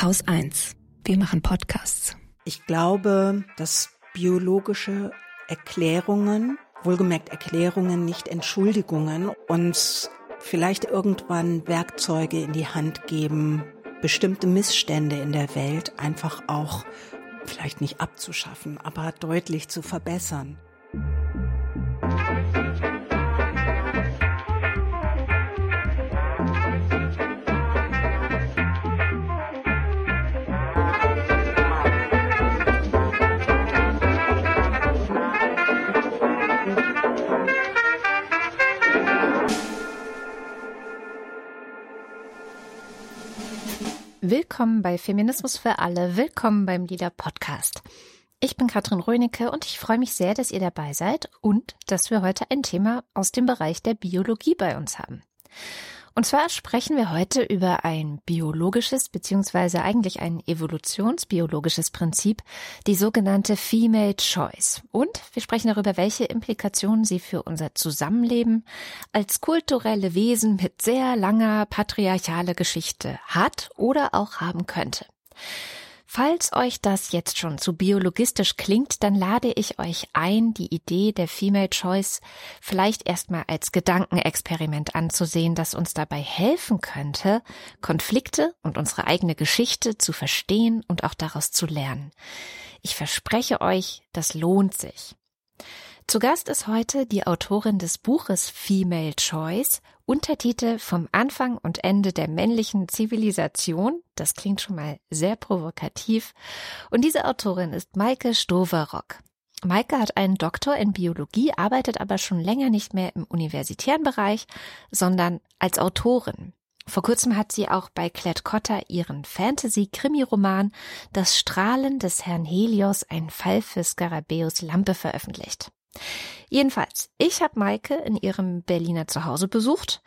Haus 1. Wir machen Podcasts. Ich glaube, dass biologische Erklärungen, wohlgemerkt Erklärungen, nicht Entschuldigungen, uns vielleicht irgendwann Werkzeuge in die Hand geben, bestimmte Missstände in der Welt einfach auch vielleicht nicht abzuschaffen, aber deutlich zu verbessern. Willkommen bei Feminismus für alle, willkommen beim Lieder Podcast. Ich bin Katrin Rönecke und ich freue mich sehr, dass ihr dabei seid und dass wir heute ein Thema aus dem Bereich der Biologie bei uns haben. Und zwar sprechen wir heute über ein biologisches beziehungsweise eigentlich ein evolutionsbiologisches Prinzip, die sogenannte Female Choice. Und wir sprechen darüber, welche Implikationen sie für unser Zusammenleben als kulturelle Wesen mit sehr langer patriarchaler Geschichte hat oder auch haben könnte. Falls euch das jetzt schon zu biologistisch klingt, dann lade ich euch ein, die Idee der Female Choice vielleicht erstmal als Gedankenexperiment anzusehen, das uns dabei helfen könnte, Konflikte und unsere eigene Geschichte zu verstehen und auch daraus zu lernen. Ich verspreche euch, das lohnt sich. Zu Gast ist heute die Autorin des Buches Female Choice, Untertitel vom Anfang und Ende der männlichen Zivilisation. Das klingt schon mal sehr provokativ. Und diese Autorin ist Maike Stoverock. Maike hat einen Doktor in Biologie, arbeitet aber schon länger nicht mehr im universitären Bereich, sondern als Autorin. Vor kurzem hat sie auch bei Klett Cotta ihren Fantasy-Krimi-Roman Das Strahlen des Herrn Helios, ein Fall für Skarabäus Lampe veröffentlicht. Jedenfalls, ich habe Maike in ihrem Berliner Zuhause besucht.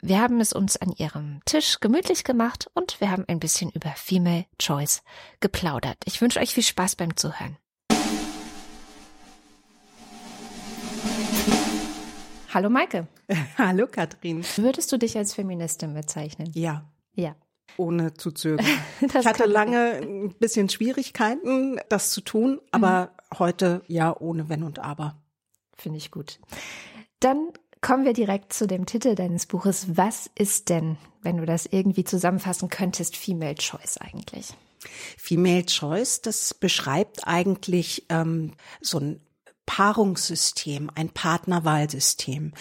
Wir haben es uns an ihrem Tisch gemütlich gemacht und wir haben ein bisschen über Female Choice geplaudert. Ich wünsche euch viel Spaß beim Zuhören. Hallo Maike. Hallo Katrin. Würdest du dich als Feministin bezeichnen? Ja. Ja. Ohne zu zögern. ich hatte lange ein bisschen Schwierigkeiten, das zu tun, aber mhm. heute ja ohne Wenn und Aber. Finde ich gut. Dann kommen wir direkt zu dem Titel deines Buches. Was ist denn, wenn du das irgendwie zusammenfassen könntest, Female Choice eigentlich? Female Choice, das beschreibt eigentlich ähm, so ein Paarungssystem, ein Partnerwahlsystem.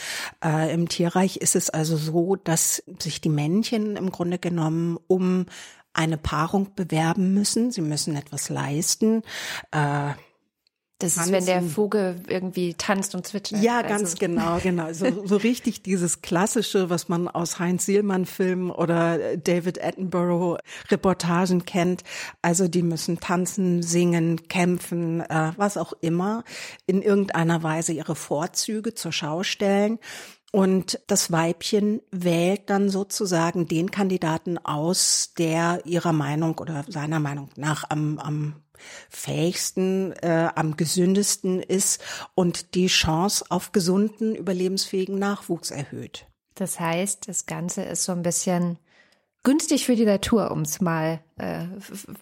Äh, Im Tierreich ist es also so, dass sich die Männchen im Grunde genommen um eine Paarung bewerben müssen. Sie müssen etwas leisten. Äh, das ist, wenn der Vogel irgendwie tanzt und zwitschert. Ja, also. ganz genau, genau. So, so richtig dieses klassische, was man aus Heinz Sielmann Filmen oder David Attenborough Reportagen kennt. Also die müssen tanzen, singen, kämpfen, äh, was auch immer, in irgendeiner Weise ihre Vorzüge zur Schau stellen. Und das Weibchen wählt dann sozusagen den Kandidaten aus, der ihrer Meinung oder seiner Meinung nach am, am fähigsten, äh, am gesündesten ist und die Chance auf gesunden, überlebensfähigen Nachwuchs erhöht. Das heißt, das Ganze ist so ein bisschen günstig für die Natur, um es mal äh,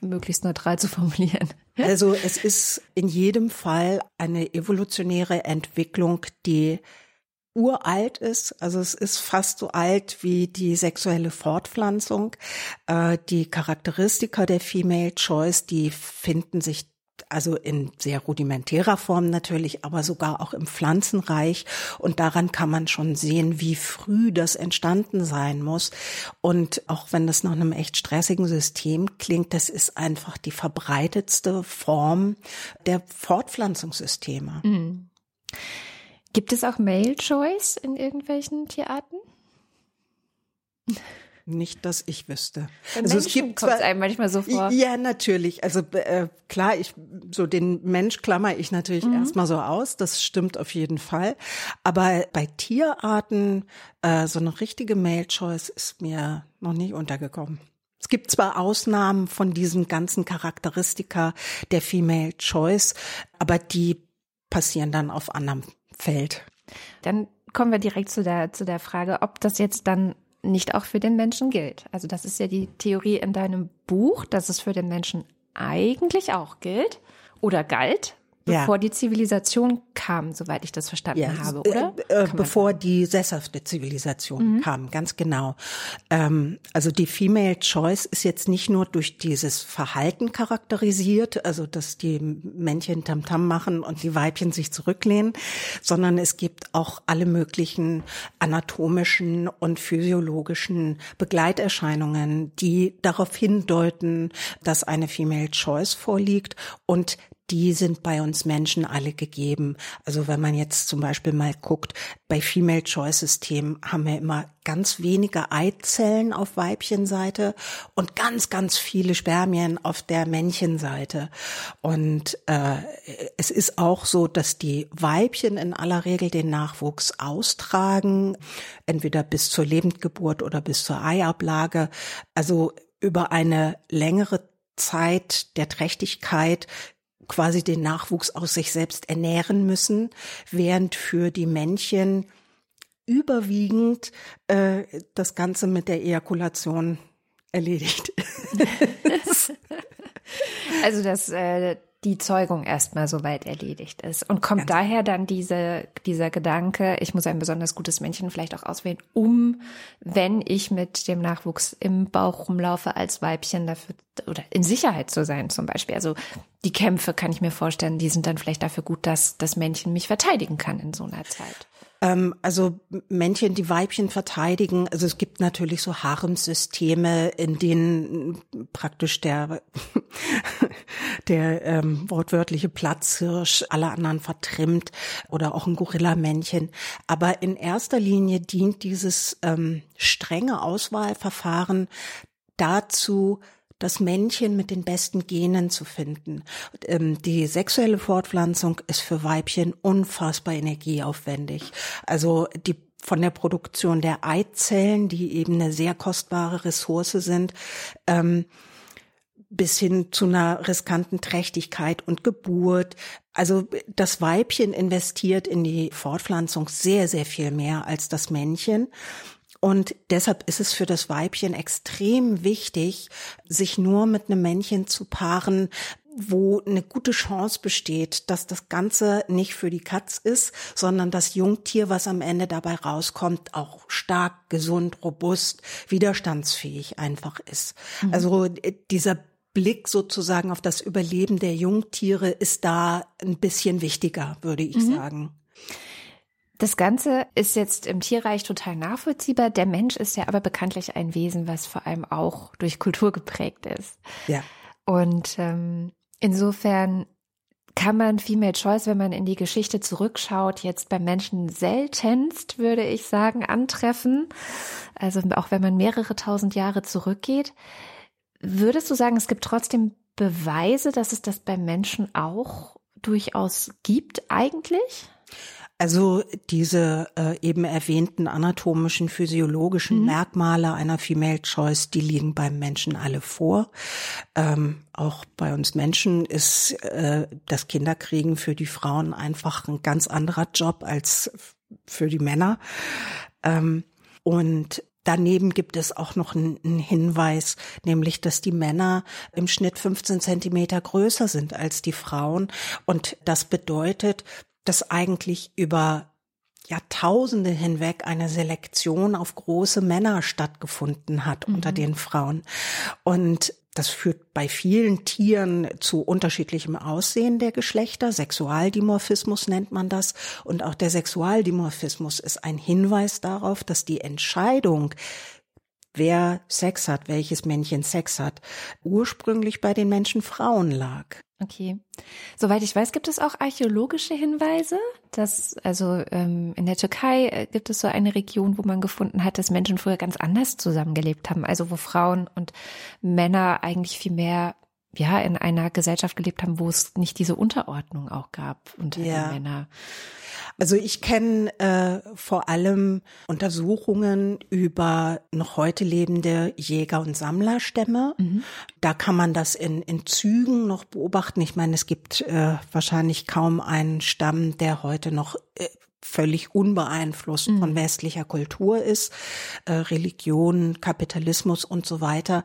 möglichst neutral zu formulieren. Also es ist in jedem Fall eine evolutionäre Entwicklung, die uralt ist. Also es ist fast so alt wie die sexuelle Fortpflanzung. Äh, die Charakteristika der Female Choice, die finden sich also in sehr rudimentärer Form natürlich, aber sogar auch im Pflanzenreich. Und daran kann man schon sehen, wie früh das entstanden sein muss. Und auch wenn das nach einem echt stressigen System klingt, das ist einfach die verbreitetste Form der Fortpflanzungssysteme. Mhm. Gibt es auch Male Choice in irgendwelchen Tierarten? Nicht, dass ich wüsste. Bei also Menschen es gibt zwar einem manchmal so vor. Ja, natürlich. Also äh, klar, ich so den Mensch klammer ich natürlich mhm. erstmal so aus. Das stimmt auf jeden Fall. Aber bei Tierarten äh, so eine richtige Male Choice ist mir noch nicht untergekommen. Es gibt zwar Ausnahmen von diesen ganzen Charakteristika der Female Choice, aber die passieren dann auf anderem Feld. Dann kommen wir direkt zu der, zu der Frage, ob das jetzt dann nicht auch für den Menschen gilt. Also das ist ja die Theorie in deinem Buch, dass es für den Menschen eigentlich auch gilt oder galt, bevor ja. die Zivilisation kam, soweit ich das verstanden ja, habe, oder? Äh, äh, bevor die sesshafte Zivilisation mhm. kam, ganz genau. Ähm, also die Female Choice ist jetzt nicht nur durch dieses Verhalten charakterisiert, also dass die Männchen Tamtam -Tam machen und die Weibchen sich zurücklehnen, sondern es gibt auch alle möglichen anatomischen und physiologischen Begleiterscheinungen, die darauf hindeuten, dass eine Female Choice vorliegt und die sind bei uns Menschen alle gegeben. Also wenn man jetzt zum Beispiel mal guckt, bei Female Choice System haben wir immer ganz wenige Eizellen auf Weibchenseite und ganz, ganz viele Spermien auf der Männchenseite. Und äh, es ist auch so, dass die Weibchen in aller Regel den Nachwuchs austragen, entweder bis zur Lebendgeburt oder bis zur Eiablage. Also über eine längere Zeit der Trächtigkeit quasi den Nachwuchs aus sich selbst ernähren müssen, während für die Männchen überwiegend äh, das Ganze mit der Ejakulation erledigt ist. Also das äh, die Zeugung erstmal soweit erledigt ist. Und kommt Ganz daher dann diese, dieser Gedanke, ich muss ein besonders gutes Männchen vielleicht auch auswählen, um, wenn ich mit dem Nachwuchs im Bauch rumlaufe, als Weibchen dafür oder in Sicherheit zu sein zum Beispiel. Also die Kämpfe kann ich mir vorstellen, die sind dann vielleicht dafür gut, dass das Männchen mich verteidigen kann in so einer Zeit. Ähm, also Männchen, die Weibchen verteidigen. Also es gibt natürlich so Haremsysteme, in denen praktisch der, der ähm, wortwörtliche Platzhirsch alle anderen vertrimmt oder auch ein Gorillamännchen. Aber in erster Linie dient dieses ähm, strenge Auswahlverfahren dazu, das Männchen mit den besten Genen zu finden. Ähm, die sexuelle Fortpflanzung ist für Weibchen unfassbar energieaufwendig. Also die von der Produktion der Eizellen, die eben eine sehr kostbare Ressource sind, ähm, bis hin zu einer riskanten Trächtigkeit und Geburt. Also das Weibchen investiert in die Fortpflanzung sehr, sehr viel mehr als das Männchen. Und deshalb ist es für das Weibchen extrem wichtig, sich nur mit einem Männchen zu paaren, wo eine gute Chance besteht, dass das Ganze nicht für die Katz ist, sondern das Jungtier, was am Ende dabei rauskommt, auch stark, gesund, robust, widerstandsfähig einfach ist. Mhm. Also äh, dieser Blick sozusagen auf das Überleben der Jungtiere ist da ein bisschen wichtiger, würde ich mhm. sagen. Das Ganze ist jetzt im Tierreich total nachvollziehbar. Der Mensch ist ja aber bekanntlich ein Wesen, was vor allem auch durch Kultur geprägt ist. Ja. Und ähm, insofern kann man Female Choice, wenn man in die Geschichte zurückschaut, jetzt beim Menschen seltenst, würde ich sagen, antreffen. Also auch wenn man mehrere tausend Jahre zurückgeht. Würdest du sagen, es gibt trotzdem Beweise, dass es das beim Menschen auch durchaus gibt eigentlich? Also diese äh, eben erwähnten anatomischen, physiologischen mhm. Merkmale einer Female Choice, die liegen beim Menschen alle vor. Ähm, auch bei uns Menschen ist äh, das Kinderkriegen für die Frauen einfach ein ganz anderer Job als für die Männer. Ähm, und Daneben gibt es auch noch einen Hinweis, nämlich, dass die Männer im Schnitt 15 Zentimeter größer sind als die Frauen. Und das bedeutet, dass eigentlich über Jahrtausende hinweg eine Selektion auf große Männer stattgefunden hat mhm. unter den Frauen. Und das führt bei vielen Tieren zu unterschiedlichem Aussehen der Geschlechter. Sexualdimorphismus nennt man das. Und auch der Sexualdimorphismus ist ein Hinweis darauf, dass die Entscheidung, wer Sex hat, welches Männchen Sex hat, ursprünglich bei den Menschen Frauen lag. Okay. Soweit ich weiß, gibt es auch archäologische Hinweise, dass also ähm, in der Türkei äh, gibt es so eine Region, wo man gefunden hat, dass Menschen früher ganz anders zusammengelebt haben, also wo Frauen und Männer eigentlich viel mehr ja in einer Gesellschaft gelebt haben, wo es nicht diese Unterordnung auch gab unter ja. den Männern. Also ich kenne äh, vor allem Untersuchungen über noch heute lebende Jäger- und Sammlerstämme. Mhm. Da kann man das in, in Zügen noch beobachten. Ich meine, es gibt äh, wahrscheinlich kaum einen Stamm, der heute noch äh, völlig unbeeinflusst mhm. von westlicher Kultur ist, äh, Religion, Kapitalismus und so weiter.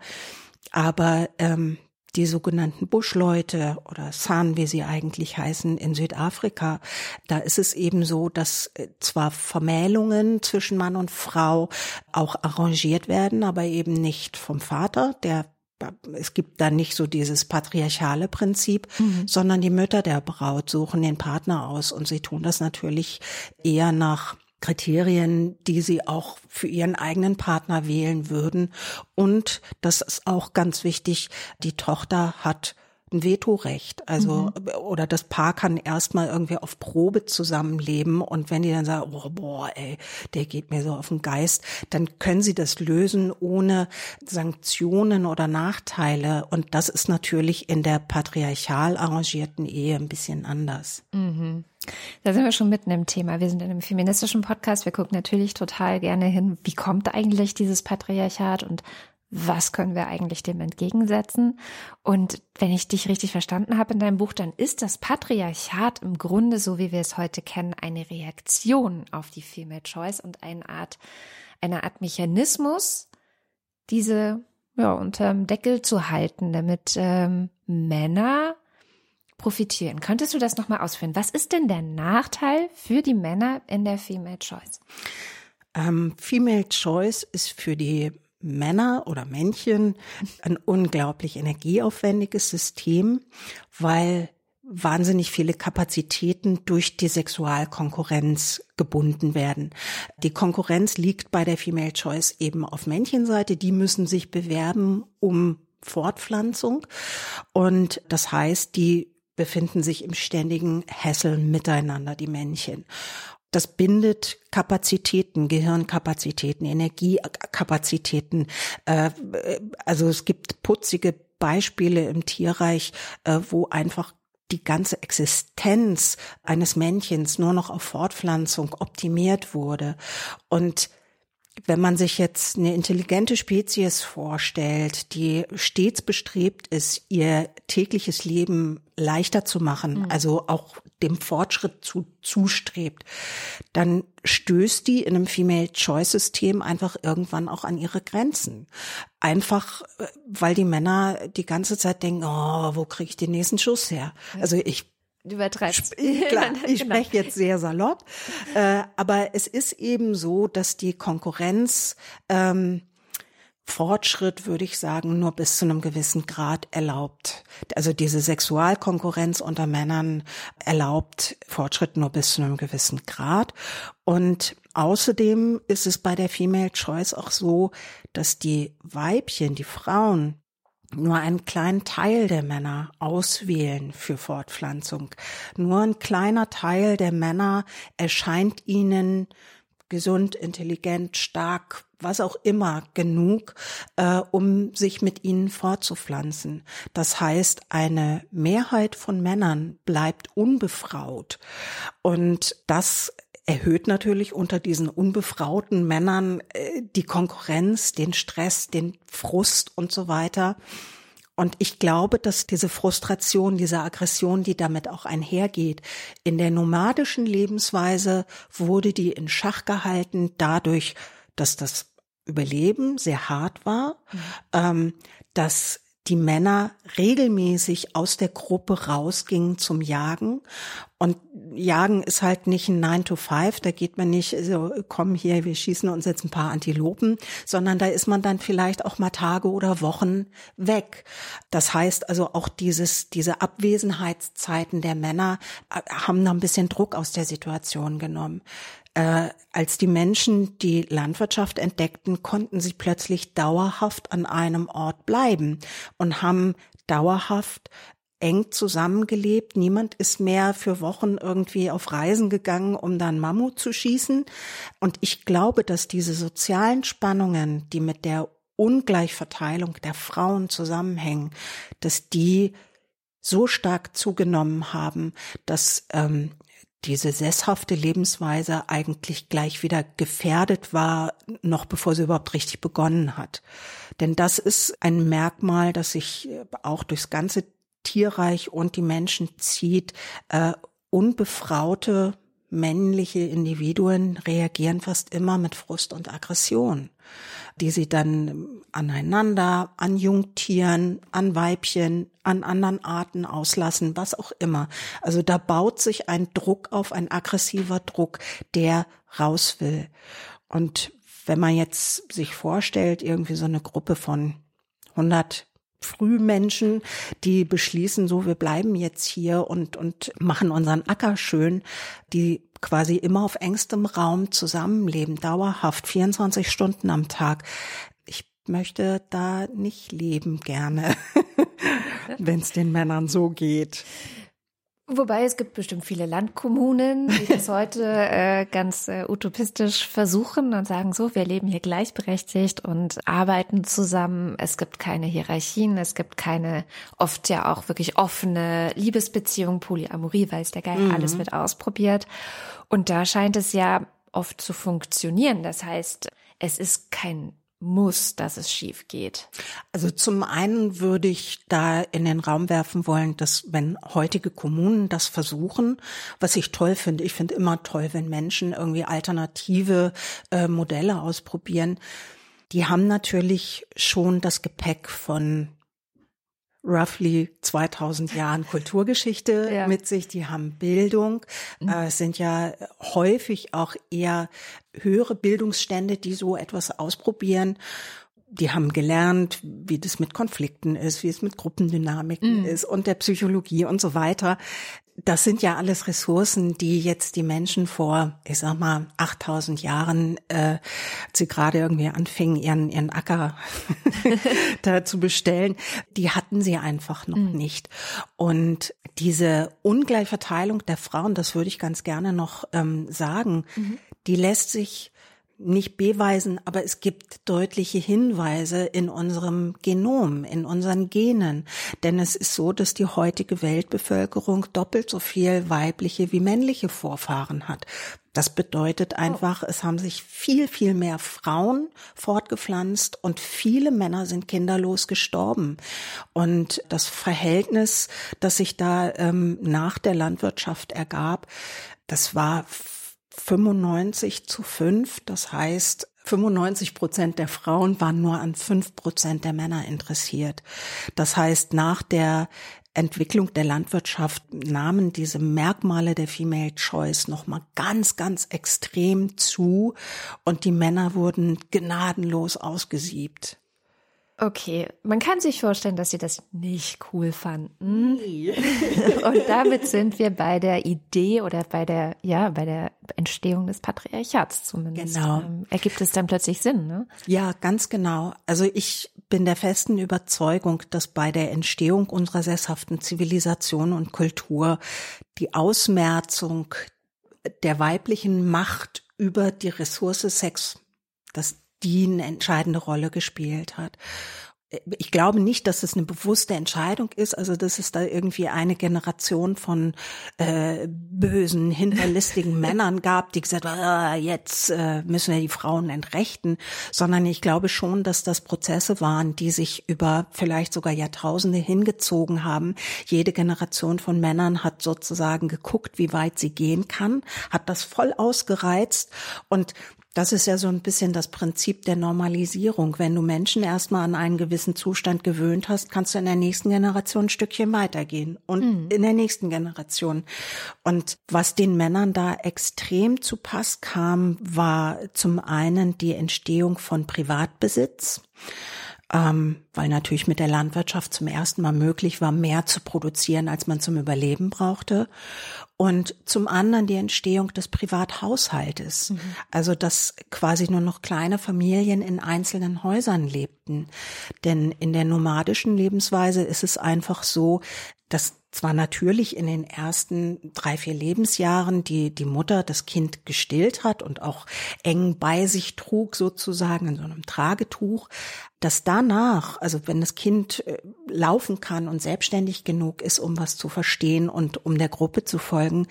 Aber ähm, die sogenannten Buschleute oder San, wie sie eigentlich heißen, in Südafrika, da ist es eben so, dass äh, zwar Vermählungen zwischen Mann und Frau auch arrangiert werden, aber eben nicht vom Vater, der es gibt da nicht so dieses patriarchale Prinzip, mhm. sondern die Mütter der Braut suchen den Partner aus und sie tun das natürlich eher nach Kriterien, die sie auch für ihren eigenen Partner wählen würden. Und das ist auch ganz wichtig, die Tochter hat ein Vetorecht. Also, mhm. oder das Paar kann erstmal irgendwie auf Probe zusammenleben und wenn die dann sagen, oh, boah, ey, der geht mir so auf den Geist, dann können sie das lösen ohne Sanktionen oder Nachteile. Und das ist natürlich in der patriarchal arrangierten Ehe ein bisschen anders. Mhm. Da sind wir schon mitten im Thema. Wir sind in einem feministischen Podcast. Wir gucken natürlich total gerne hin, wie kommt eigentlich dieses Patriarchat und was können wir eigentlich dem entgegensetzen? Und wenn ich dich richtig verstanden habe in deinem Buch, dann ist das Patriarchat im Grunde, so wie wir es heute kennen, eine Reaktion auf die Female Choice und eine Art, eine Art Mechanismus, diese ja, unterm Deckel zu halten, damit ähm, Männer profitieren. Könntest du das nochmal ausführen? Was ist denn der Nachteil für die Männer in der Female Choice? Ähm, Female Choice ist für die Männer oder Männchen ein unglaublich energieaufwendiges System, weil wahnsinnig viele Kapazitäten durch die Sexualkonkurrenz gebunden werden. Die Konkurrenz liegt bei der Female Choice eben auf Männchenseite. Die müssen sich bewerben um Fortpflanzung. Und das heißt, die befinden sich im ständigen Hässeln miteinander, die Männchen. Das bindet Kapazitäten, Gehirnkapazitäten, Energiekapazitäten. Äh, also es gibt putzige Beispiele im Tierreich, äh, wo einfach die ganze Existenz eines Männchens nur noch auf Fortpflanzung optimiert wurde. Und wenn man sich jetzt eine intelligente Spezies vorstellt, die stets bestrebt ist, ihr tägliches Leben leichter zu machen, mhm. also auch dem Fortschritt zu, zustrebt, dann stößt die in einem Female-Choice-System einfach irgendwann auch an ihre Grenzen. Einfach, äh, weil die Männer die ganze Zeit denken, oh, wo kriege ich den nächsten Schuss her? Also ich Du übertreibst. Klar, ich genau. spreche jetzt sehr salopp. Äh, aber es ist eben so, dass die Konkurrenz ähm, Fortschritt, würde ich sagen, nur bis zu einem gewissen Grad erlaubt. Also diese Sexualkonkurrenz unter Männern erlaubt Fortschritt nur bis zu einem gewissen Grad. Und außerdem ist es bei der Female Choice auch so, dass die Weibchen, die Frauen, nur einen kleinen Teil der Männer auswählen für Fortpflanzung. Nur ein kleiner Teil der Männer erscheint ihnen gesund, intelligent, stark, was auch immer genug, äh, um sich mit ihnen fortzupflanzen. Das heißt, eine Mehrheit von Männern bleibt unbefraut. Und das erhöht natürlich unter diesen unbefrauten Männern äh, die Konkurrenz, den Stress, den Frust und so weiter. Und ich glaube, dass diese Frustration, diese Aggression, die damit auch einhergeht, in der nomadischen Lebensweise wurde die in Schach gehalten dadurch, dass das Überleben sehr hart war, mhm. ähm, dass die Männer regelmäßig aus der Gruppe rausgingen zum Jagen. Und Jagen ist halt nicht ein 9 to 5, da geht man nicht so, komm hier, wir schießen uns jetzt ein paar Antilopen, sondern da ist man dann vielleicht auch mal Tage oder Wochen weg. Das heißt also auch dieses, diese Abwesenheitszeiten der Männer äh, haben da ein bisschen Druck aus der Situation genommen. Äh, als die Menschen die Landwirtschaft entdeckten, konnten sie plötzlich dauerhaft an einem Ort bleiben und haben dauerhaft eng zusammengelebt. Niemand ist mehr für Wochen irgendwie auf Reisen gegangen, um dann Mammut zu schießen. Und ich glaube, dass diese sozialen Spannungen, die mit der Ungleichverteilung der Frauen zusammenhängen, dass die so stark zugenommen haben, dass ähm, diese sesshafte Lebensweise eigentlich gleich wieder gefährdet war, noch bevor sie überhaupt richtig begonnen hat. Denn das ist ein Merkmal, das sich äh, auch durchs ganze Tierreich und die Menschen zieht. Äh, unbefraute männliche Individuen reagieren fast immer mit Frust und Aggression, die sie dann aneinander, an Jungtieren, an Weibchen, an anderen Arten auslassen, was auch immer. Also da baut sich ein Druck auf, ein aggressiver Druck, der raus will. Und wenn man jetzt sich vorstellt, irgendwie so eine Gruppe von 100 Frühmenschen, die beschließen, so wir bleiben jetzt hier und und machen unseren Acker schön, die quasi immer auf engstem Raum zusammenleben, dauerhaft 24 Stunden am Tag. Möchte da nicht leben gerne, wenn es den Männern so geht. Wobei es gibt bestimmt viele Landkommunen, die das heute äh, ganz äh, utopistisch versuchen und sagen so, wir leben hier gleichberechtigt und arbeiten zusammen. Es gibt keine Hierarchien, es gibt keine oft ja auch wirklich offene Liebesbeziehung, Polyamorie, weiß der Geil, mhm. alles wird ausprobiert. Und da scheint es ja oft zu funktionieren. Das heißt, es ist kein muss, dass es schief geht? Also zum einen würde ich da in den Raum werfen wollen, dass wenn heutige Kommunen das versuchen, was ich toll finde, ich finde immer toll, wenn Menschen irgendwie alternative äh, Modelle ausprobieren, die haben natürlich schon das Gepäck von roughly 2000 Jahren Kulturgeschichte ja. mit sich, die haben Bildung, mhm. äh, sind ja häufig auch eher höhere Bildungsstände, die so etwas ausprobieren. Die haben gelernt, wie das mit Konflikten ist, wie es mit Gruppendynamiken mhm. ist und der Psychologie und so weiter das sind ja alles Ressourcen, die jetzt die Menschen vor, ich sag mal, 8000 Jahren, äh, sie gerade irgendwie anfingen, ihren, ihren Acker da zu bestellen, die hatten sie einfach noch mhm. nicht. Und diese Ungleichverteilung der Frauen, das würde ich ganz gerne noch ähm, sagen, mhm. die lässt sich nicht beweisen, aber es gibt deutliche Hinweise in unserem Genom, in unseren Genen. Denn es ist so, dass die heutige Weltbevölkerung doppelt so viel weibliche wie männliche Vorfahren hat. Das bedeutet einfach, oh. es haben sich viel, viel mehr Frauen fortgepflanzt und viele Männer sind kinderlos gestorben. Und das Verhältnis, das sich da ähm, nach der Landwirtschaft ergab, das war 95 zu 5. Das heißt, 95 Prozent der Frauen waren nur an 5 Prozent der Männer interessiert. Das heißt, nach der Entwicklung der Landwirtschaft nahmen diese Merkmale der Female Choice nochmal ganz, ganz extrem zu und die Männer wurden gnadenlos ausgesiebt. Okay, man kann sich vorstellen, dass sie das nicht cool fanden. Nee. Und damit sind wir bei der Idee oder bei der, ja, bei der Entstehung des Patriarchats zumindest. Genau. Ähm, ergibt es dann plötzlich Sinn, ne? Ja, ganz genau. Also ich bin der festen Überzeugung, dass bei der Entstehung unserer sesshaften Zivilisation und Kultur die Ausmerzung der weiblichen Macht über die Ressource Sex, das die eine entscheidende Rolle gespielt hat. Ich glaube nicht, dass es eine bewusste Entscheidung ist, also dass es da irgendwie eine Generation von äh, bösen, hinterlistigen Männern gab, die gesagt haben, ah, jetzt äh, müssen wir die Frauen entrechten, sondern ich glaube schon, dass das Prozesse waren, die sich über vielleicht sogar Jahrtausende hingezogen haben. Jede Generation von Männern hat sozusagen geguckt, wie weit sie gehen kann, hat das voll ausgereizt und das ist ja so ein bisschen das Prinzip der Normalisierung. Wenn du Menschen erstmal an einen gewissen Zustand gewöhnt hast, kannst du in der nächsten Generation ein Stückchen weitergehen und mhm. in der nächsten Generation. Und was den Männern da extrem zu Pass kam, war zum einen die Entstehung von Privatbesitz ähm, weil natürlich mit der Landwirtschaft zum ersten Mal möglich war, mehr zu produzieren, als man zum Überleben brauchte. Und zum anderen die Entstehung des Privathaushaltes. Mhm. Also, dass quasi nur noch kleine Familien in einzelnen Häusern lebten. Denn in der nomadischen Lebensweise ist es einfach so, dass zwar natürlich in den ersten drei, vier Lebensjahren die, die Mutter das Kind gestillt hat und auch eng bei sich trug, sozusagen in so einem Tragetuch, dass danach, also wenn das Kind äh, laufen kann und selbstständig genug ist, um was zu verstehen und um der Gruppe zu folgen,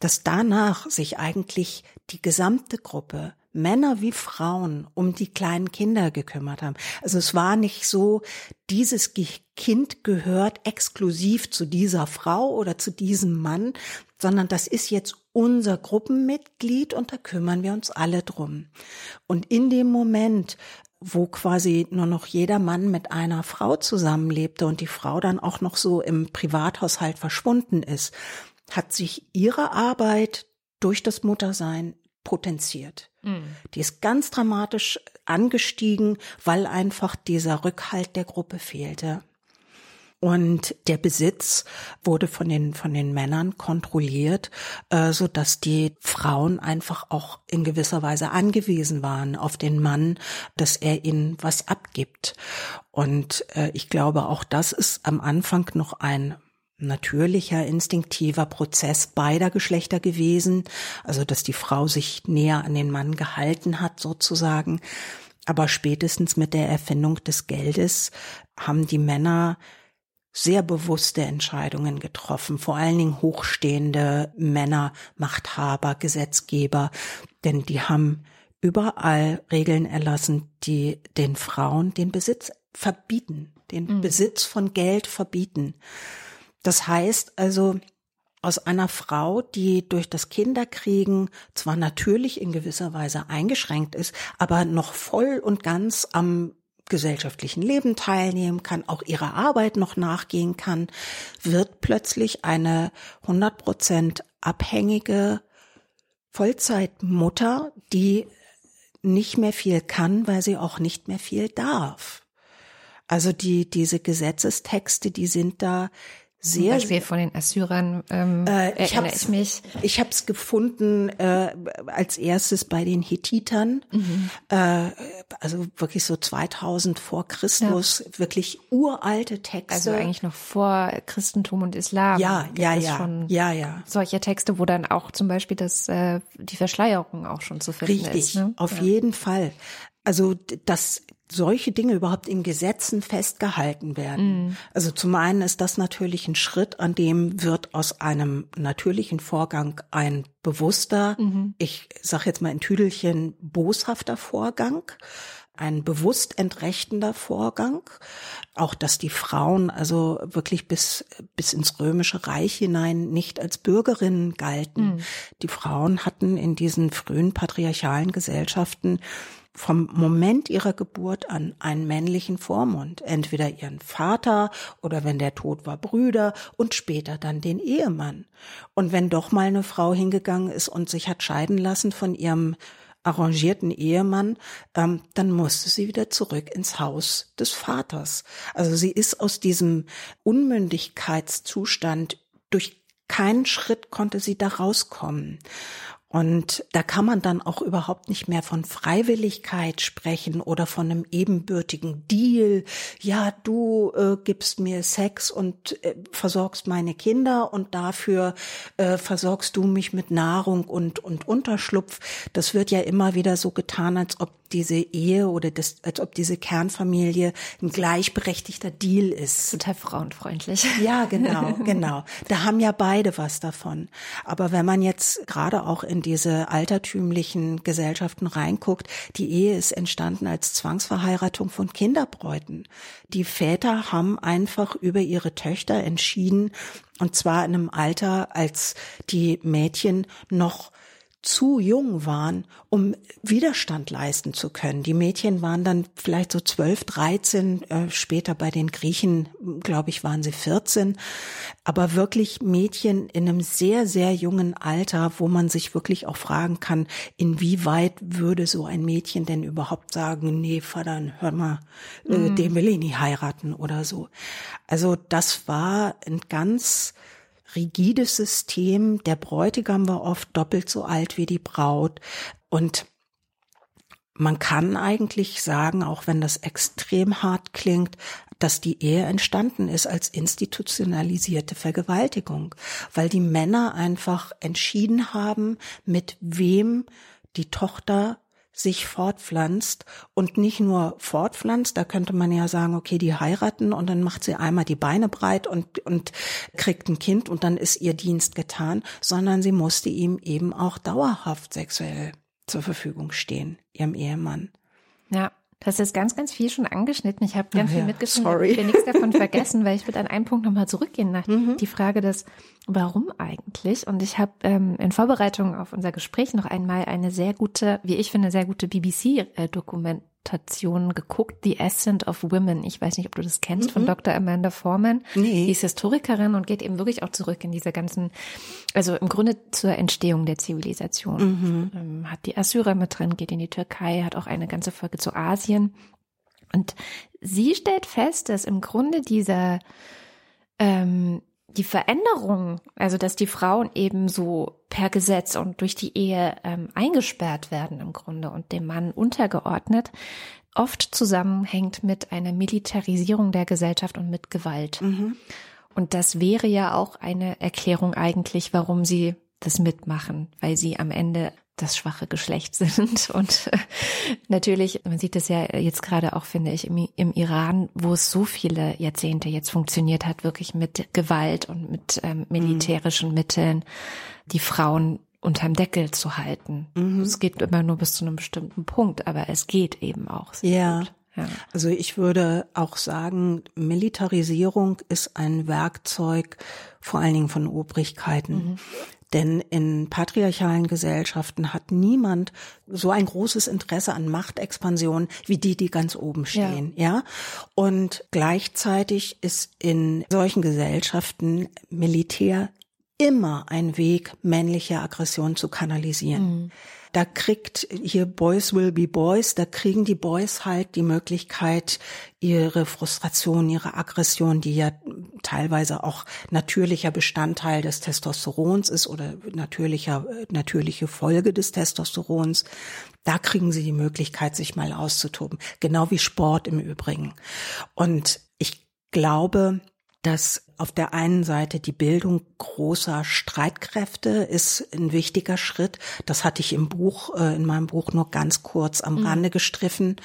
dass danach sich eigentlich die gesamte Gruppe Männer wie Frauen um die kleinen Kinder gekümmert haben. Also es war nicht so, dieses Kind gehört exklusiv zu dieser Frau oder zu diesem Mann, sondern das ist jetzt unser Gruppenmitglied und da kümmern wir uns alle drum. Und in dem Moment, wo quasi nur noch jeder Mann mit einer Frau zusammenlebte und die Frau dann auch noch so im Privathaushalt verschwunden ist, hat sich ihre Arbeit durch das Muttersein potenziert. Mhm. Die ist ganz dramatisch angestiegen, weil einfach dieser Rückhalt der Gruppe fehlte. Und der Besitz wurde von den, von den Männern kontrolliert, äh, so dass die Frauen einfach auch in gewisser Weise angewiesen waren auf den Mann, dass er ihnen was abgibt. Und äh, ich glaube, auch das ist am Anfang noch ein natürlicher, instinktiver Prozess beider Geschlechter gewesen, also dass die Frau sich näher an den Mann gehalten hat sozusagen. Aber spätestens mit der Erfindung des Geldes haben die Männer sehr bewusste Entscheidungen getroffen, vor allen Dingen hochstehende Männer, Machthaber, Gesetzgeber, denn die haben überall Regeln erlassen, die den Frauen den Besitz verbieten, den mhm. Besitz von Geld verbieten. Das heißt also, aus einer Frau, die durch das Kinderkriegen zwar natürlich in gewisser Weise eingeschränkt ist, aber noch voll und ganz am gesellschaftlichen Leben teilnehmen kann, auch ihrer Arbeit noch nachgehen kann, wird plötzlich eine 100 Prozent abhängige Vollzeitmutter, die nicht mehr viel kann, weil sie auch nicht mehr viel darf. Also die, diese Gesetzestexte, die sind da sehr Beispiel von den Assyrern ähm, äh, ich erinnere ich mich. Ich habe es gefunden äh, als erstes bei den Hethitern, mhm. äh, also wirklich so 2000 vor Christus, ja. wirklich uralte Texte. Also eigentlich noch vor Christentum und Islam. Ja, ja, ja, ja, ja. Solche Texte, wo dann auch zum Beispiel das äh, die Verschleierung auch schon zu finden Richtig, ist. Ne? auf ja. jeden Fall. Also das solche Dinge überhaupt in Gesetzen festgehalten werden. Mm. Also zum einen ist das natürlich ein Schritt, an dem wird aus einem natürlichen Vorgang ein bewusster, mhm. ich sage jetzt mal in Tüdelchen, boshafter Vorgang ein bewusst entrechtender Vorgang. Auch, dass die Frauen also wirklich bis, bis ins römische Reich hinein nicht als Bürgerinnen galten. Mhm. Die Frauen hatten in diesen frühen patriarchalen Gesellschaften vom Moment ihrer Geburt an einen männlichen Vormund, entweder ihren Vater oder wenn der tot war, Brüder und später dann den Ehemann. Und wenn doch mal eine Frau hingegangen ist und sich hat scheiden lassen von ihrem arrangierten Ehemann, ähm, dann musste sie wieder zurück ins Haus des Vaters. Also sie ist aus diesem Unmündigkeitszustand durch keinen Schritt konnte sie da rauskommen. Und da kann man dann auch überhaupt nicht mehr von Freiwilligkeit sprechen oder von einem ebenbürtigen Deal. Ja, du äh, gibst mir Sex und äh, versorgst meine Kinder und dafür äh, versorgst du mich mit Nahrung und, und Unterschlupf. Das wird ja immer wieder so getan, als ob diese Ehe oder das, als ob diese Kernfamilie ein gleichberechtigter Deal ist. Total frauenfreundlich. Ja, genau, genau. Da haben ja beide was davon. Aber wenn man jetzt gerade auch in diese altertümlichen Gesellschaften reinguckt, die Ehe ist entstanden als Zwangsverheiratung von Kinderbräuten. Die Väter haben einfach über ihre Töchter entschieden, und zwar in einem Alter, als die Mädchen noch zu jung waren, um Widerstand leisten zu können. Die Mädchen waren dann vielleicht so zwölf, dreizehn, äh, später bei den Griechen, glaube ich, waren sie vierzehn, aber wirklich Mädchen in einem sehr, sehr jungen Alter, wo man sich wirklich auch fragen kann, inwieweit würde so ein Mädchen denn überhaupt sagen, nee, Vater, hör mal, äh, mhm. den will ich nie heiraten oder so. Also das war ein ganz rigides System. Der Bräutigam war oft doppelt so alt wie die Braut. Und man kann eigentlich sagen, auch wenn das extrem hart klingt, dass die Ehe entstanden ist als institutionalisierte Vergewaltigung, weil die Männer einfach entschieden haben, mit wem die Tochter sich fortpflanzt und nicht nur fortpflanzt, da könnte man ja sagen, okay, die heiraten und dann macht sie einmal die Beine breit und, und kriegt ein Kind und dann ist ihr Dienst getan, sondern sie musste ihm eben auch dauerhaft sexuell zur Verfügung stehen, ihrem Ehemann. Ja. Du hast jetzt ganz, ganz viel schon angeschnitten. Ich habe ganz Ach viel ja, mitgeschrieben. sorry. Ich will nichts davon vergessen, weil ich würde an einen Punkt nochmal zurückgehen nach Mhm. die Frage des Warum eigentlich? Und ich habe ähm, in Vorbereitung auf unser Gespräch noch einmal eine sehr gute, wie ich finde, sehr gute BBC-Dokumentation geguckt, The Ascent of Women. Ich weiß nicht, ob du das kennst, von Dr. Amanda Foreman. Mhm. Nee. Die ist Historikerin und geht eben wirklich auch zurück in diese ganzen, also im Grunde zur Entstehung der Zivilisation. Mhm. Ähm, hat die Assyrer mit drin, geht in die Türkei, hat auch eine ganze Folge zu Asien. Und sie stellt fest, dass im Grunde dieser ähm, die Veränderung, also dass die Frauen eben so per Gesetz und durch die Ehe ähm, eingesperrt werden im Grunde und dem Mann untergeordnet, oft zusammenhängt mit einer Militarisierung der Gesellschaft und mit Gewalt. Und das wäre ja auch eine Erklärung eigentlich, warum sie das mitmachen, weil sie am Ende das schwache Geschlecht sind. Und äh, natürlich, man sieht das ja jetzt gerade auch, finde ich, im, im Iran, wo es so viele Jahrzehnte jetzt funktioniert hat, wirklich mit Gewalt und mit ähm, militärischen Mitteln, die Frauen unterm Deckel zu halten. Es geht immer nur bis zu einem bestimmten Punkt, aber es geht eben auch. Ja. gut. Ja. Also ich würde auch sagen, Militarisierung ist ein Werkzeug vor allen Dingen von Obrigkeiten. Denn in patriarchalen Gesellschaften hat niemand so ein großes Interesse an Machtexpansion wie die, die ganz oben stehen, ja. Und gleichzeitig ist in solchen Gesellschaften Militär immer ein Weg, männliche Aggression zu kanalisieren. Da kriegt hier Boys will be Boys, da kriegen die Boys halt die Möglichkeit, ihre Frustration, ihre Aggression, die ja teilweise auch natürlicher Bestandteil des Testosterons ist oder natürlicher, natürliche Folge des Testosterons, da kriegen sie die Möglichkeit, sich mal auszutoben. Genau wie Sport im Übrigen. Und ich glaube, dass auf der einen Seite die Bildung großer Streitkräfte ist ein wichtiger Schritt. Das hatte ich im Buch, äh, in meinem Buch nur ganz kurz am Rande gestriffen.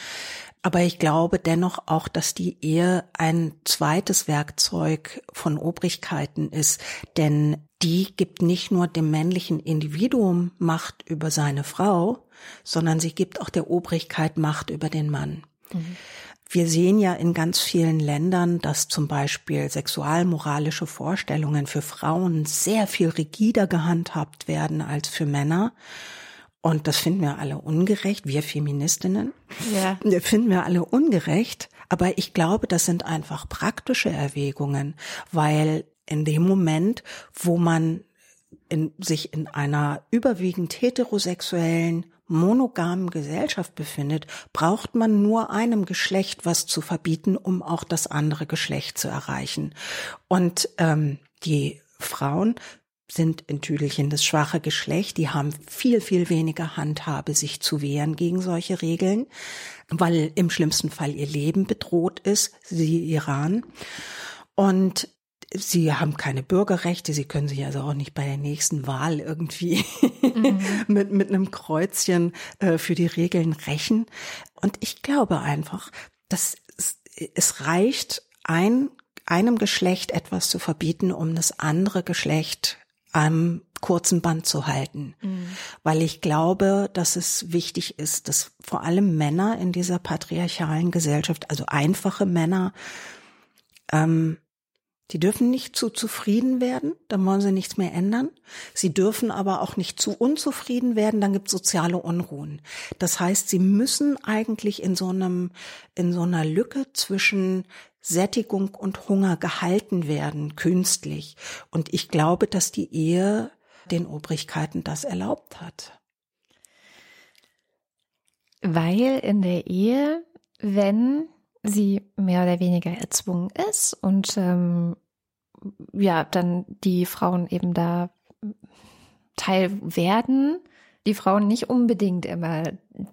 Aber ich glaube dennoch auch, dass die Ehe ein zweites Werkzeug von Obrigkeiten ist, denn die gibt nicht nur dem männlichen Individuum Macht über seine Frau, sondern sie gibt auch der Obrigkeit Macht über den Mann. Wir sehen ja in ganz vielen Ländern, dass zum Beispiel sexualmoralische Vorstellungen für Frauen sehr viel rigider gehandhabt werden als für Männer. Und das finden wir alle ungerecht, wir Feministinnen. Ja. Finden wir alle ungerecht. Aber ich glaube, das sind einfach praktische Erwägungen, weil in dem Moment, wo man in, sich in einer überwiegend heterosexuellen, monogamen Gesellschaft befindet, braucht man nur einem Geschlecht was zu verbieten, um auch das andere Geschlecht zu erreichen. Und ähm, die Frauen sind in Tüdelchen das schwache Geschlecht, die haben viel, viel weniger Handhabe, sich zu wehren gegen solche Regeln, weil im schlimmsten Fall ihr Leben bedroht ist, sie Iran. Und Sie haben keine Bürgerrechte, Sie können sich also auch nicht bei der nächsten Wahl irgendwie mit, mit einem Kreuzchen äh, für die Regeln rächen. Und ich glaube einfach, dass es, es reicht, ein, einem Geschlecht etwas zu verbieten, um das andere Geschlecht am kurzen Band zu halten. Weil ich glaube, dass es wichtig ist, dass vor allem Männer in dieser patriarchalen Gesellschaft, also einfache Männer, ähm, die dürfen nicht zu zufrieden werden, dann wollen sie nichts mehr ändern. Sie dürfen aber auch nicht zu unzufrieden werden, dann gibt es soziale Unruhen. Das heißt, sie müssen eigentlich in so einem, in so einer Lücke zwischen Sättigung und Hunger gehalten werden, künstlich. Und ich glaube, dass die Ehe den Obrigkeiten das erlaubt hat. Weil in der Ehe, wenn sie mehr oder weniger erzwungen ist und ähm, ja, dann die Frauen eben da Teil werden, die Frauen nicht unbedingt immer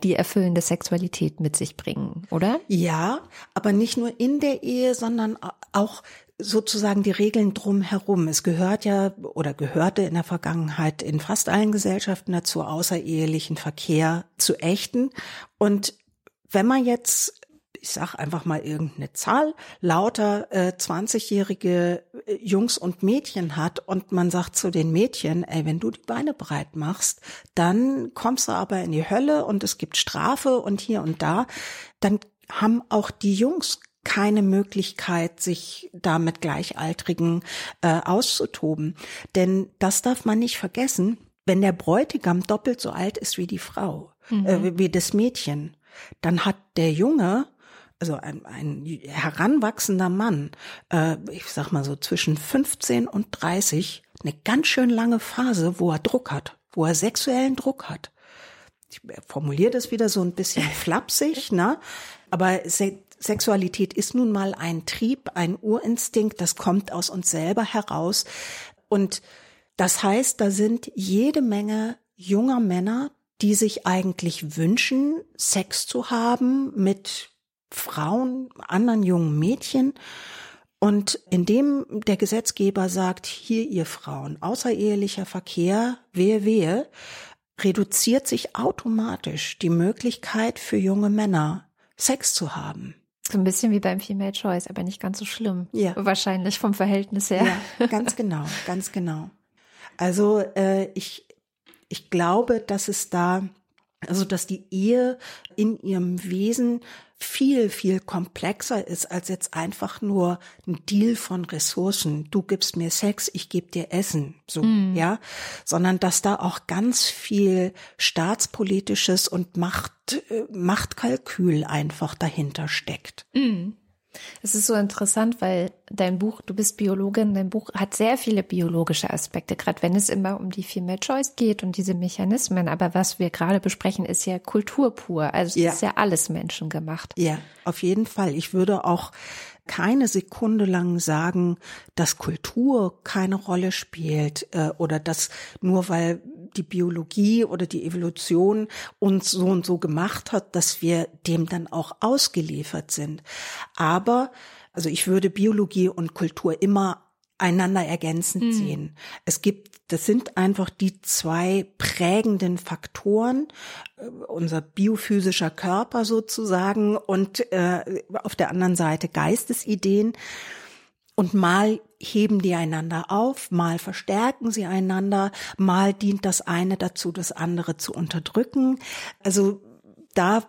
die erfüllende Sexualität mit sich bringen, oder? Ja, aber nicht nur in der Ehe, sondern auch sozusagen die Regeln drumherum. Es gehört ja oder gehörte in der Vergangenheit in fast allen Gesellschaften dazu, außerehelichen Verkehr zu ächten. Und wenn man jetzt ich sag einfach mal irgendeine Zahl, lauter äh, 20-jährige äh, Jungs und Mädchen hat und man sagt zu den Mädchen, ey, wenn du die Beine breit machst, dann kommst du aber in die Hölle und es gibt Strafe und hier und da, dann haben auch die Jungs keine Möglichkeit, sich da mit Gleichaltrigen äh, auszutoben. Denn das darf man nicht vergessen, wenn der Bräutigam doppelt so alt ist wie die Frau, mhm. äh, wie das Mädchen, dann hat der Junge, also ein, ein heranwachsender Mann, äh, ich sag mal so zwischen 15 und 30, eine ganz schön lange Phase, wo er Druck hat, wo er sexuellen Druck hat. Ich formuliere das wieder so ein bisschen flapsig, ne? Aber Se Sexualität ist nun mal ein Trieb, ein Urinstinkt, das kommt aus uns selber heraus. Und das heißt, da sind jede Menge junger Männer, die sich eigentlich wünschen, Sex zu haben mit Frauen, anderen jungen Mädchen. Und indem der Gesetzgeber sagt, hier ihr Frauen, außerehelicher Verkehr, wehe, wehe, reduziert sich automatisch die Möglichkeit für junge Männer, Sex zu haben. So ein bisschen wie beim Female Choice, aber nicht ganz so schlimm. Ja. Wahrscheinlich vom Verhältnis her. Ja, ganz genau, ganz genau. Also äh, ich, ich glaube, dass es da, also dass die Ehe in ihrem Wesen viel, viel komplexer ist als jetzt einfach nur ein Deal von Ressourcen. Du gibst mir Sex, ich gebe dir Essen, so, mm. ja, sondern dass da auch ganz viel staatspolitisches und Macht, äh, Machtkalkül einfach dahinter steckt. Mm. Es ist so interessant, weil dein Buch, du bist Biologin, dein Buch hat sehr viele biologische Aspekte, gerade wenn es immer um die Female Choice geht und diese Mechanismen. Aber was wir gerade besprechen, ist ja Kultur pur. Also es ja. ist ja alles menschengemacht. Ja, auf jeden Fall. Ich würde auch keine Sekunde lang sagen, dass Kultur keine Rolle spielt äh, oder dass nur weil die Biologie oder die Evolution uns so und so gemacht hat, dass wir dem dann auch ausgeliefert sind. Aber also ich würde Biologie und Kultur immer einander ergänzend mhm. sehen. Es gibt, das sind einfach die zwei prägenden Faktoren, äh, unser biophysischer Körper sozusagen und äh, auf der anderen Seite Geistesideen. Und mal heben die einander auf, mal verstärken sie einander, mal dient das eine dazu, das andere zu unterdrücken. Also da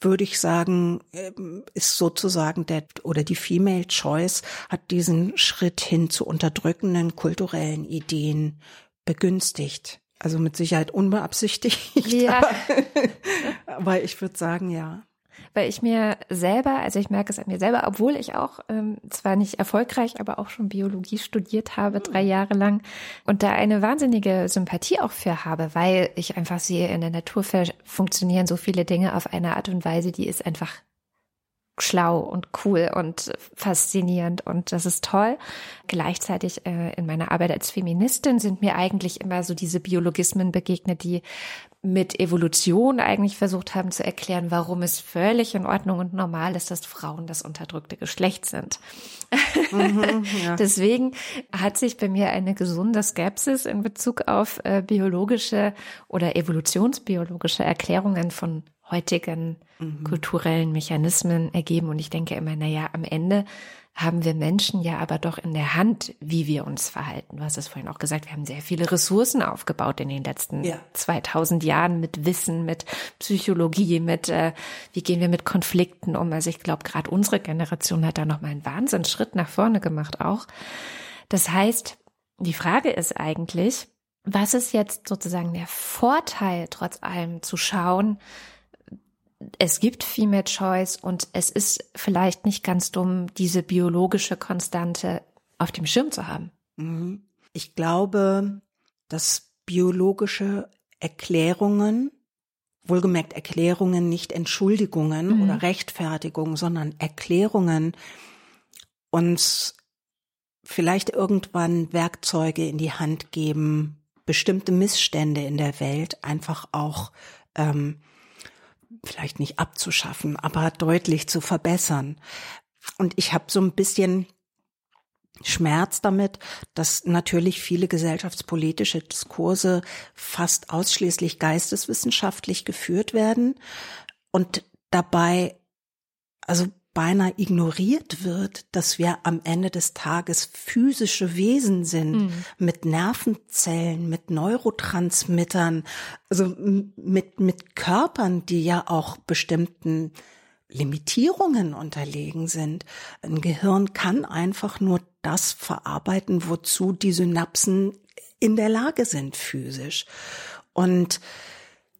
würde ich sagen, ähm, ist sozusagen der oder die Female Choice hat diesen Schritt hin zu unterdrückenden kulturellen Ideen begünstigt. Also mit Sicherheit unbeabsichtigt. Ja. Aber, aber ich würde sagen, ja weil ich mir selber, also ich merke es an mir selber, obwohl ich auch ähm, zwar nicht erfolgreich, aber auch schon Biologie studiert habe, drei hm. Jahre lang und da eine wahnsinnige Sympathie auch für habe, weil ich einfach sehe, in der Natur funktionieren so viele Dinge auf eine Art und Weise, die ist einfach schlau und cool und faszinierend und das ist toll. Gleichzeitig äh, in meiner Arbeit als Feministin sind mir eigentlich immer so diese Biologismen begegnet, die mit Evolution eigentlich versucht haben zu erklären, warum es völlig in Ordnung und normal ist, dass Frauen das unterdrückte Geschlecht sind. Mhm, ja. Deswegen hat sich bei mir eine gesunde Skepsis in Bezug auf äh, biologische oder evolutionsbiologische Erklärungen von heutigen mhm. kulturellen Mechanismen ergeben. Und ich denke immer, na ja, am Ende haben wir Menschen ja aber doch in der Hand, wie wir uns verhalten. Du hast es vorhin auch gesagt, wir haben sehr viele Ressourcen aufgebaut in den letzten ja. 2000 Jahren mit Wissen, mit Psychologie, mit äh, wie gehen wir mit Konflikten um. Also ich glaube, gerade unsere Generation hat da noch mal einen Wahnsinnsschritt nach vorne gemacht auch. Das heißt, die Frage ist eigentlich, was ist jetzt sozusagen der Vorteil, trotz allem zu schauen, es gibt Female Choice und es ist vielleicht nicht ganz dumm, diese biologische Konstante auf dem Schirm zu haben. Mhm. Ich glaube, dass biologische Erklärungen, wohlgemerkt Erklärungen, nicht Entschuldigungen mhm. oder Rechtfertigungen, sondern Erklärungen uns vielleicht irgendwann Werkzeuge in die Hand geben, bestimmte Missstände in der Welt einfach auch ähm, vielleicht nicht abzuschaffen, aber deutlich zu verbessern. Und ich habe so ein bisschen Schmerz damit, dass natürlich viele gesellschaftspolitische Diskurse fast ausschließlich geisteswissenschaftlich geführt werden und dabei also beinahe ignoriert wird, dass wir am Ende des Tages physische Wesen sind mhm. mit Nervenzellen, mit Neurotransmittern, also mit, mit Körpern, die ja auch bestimmten Limitierungen unterlegen sind. Ein Gehirn kann einfach nur das verarbeiten, wozu die Synapsen in der Lage sind physisch. Und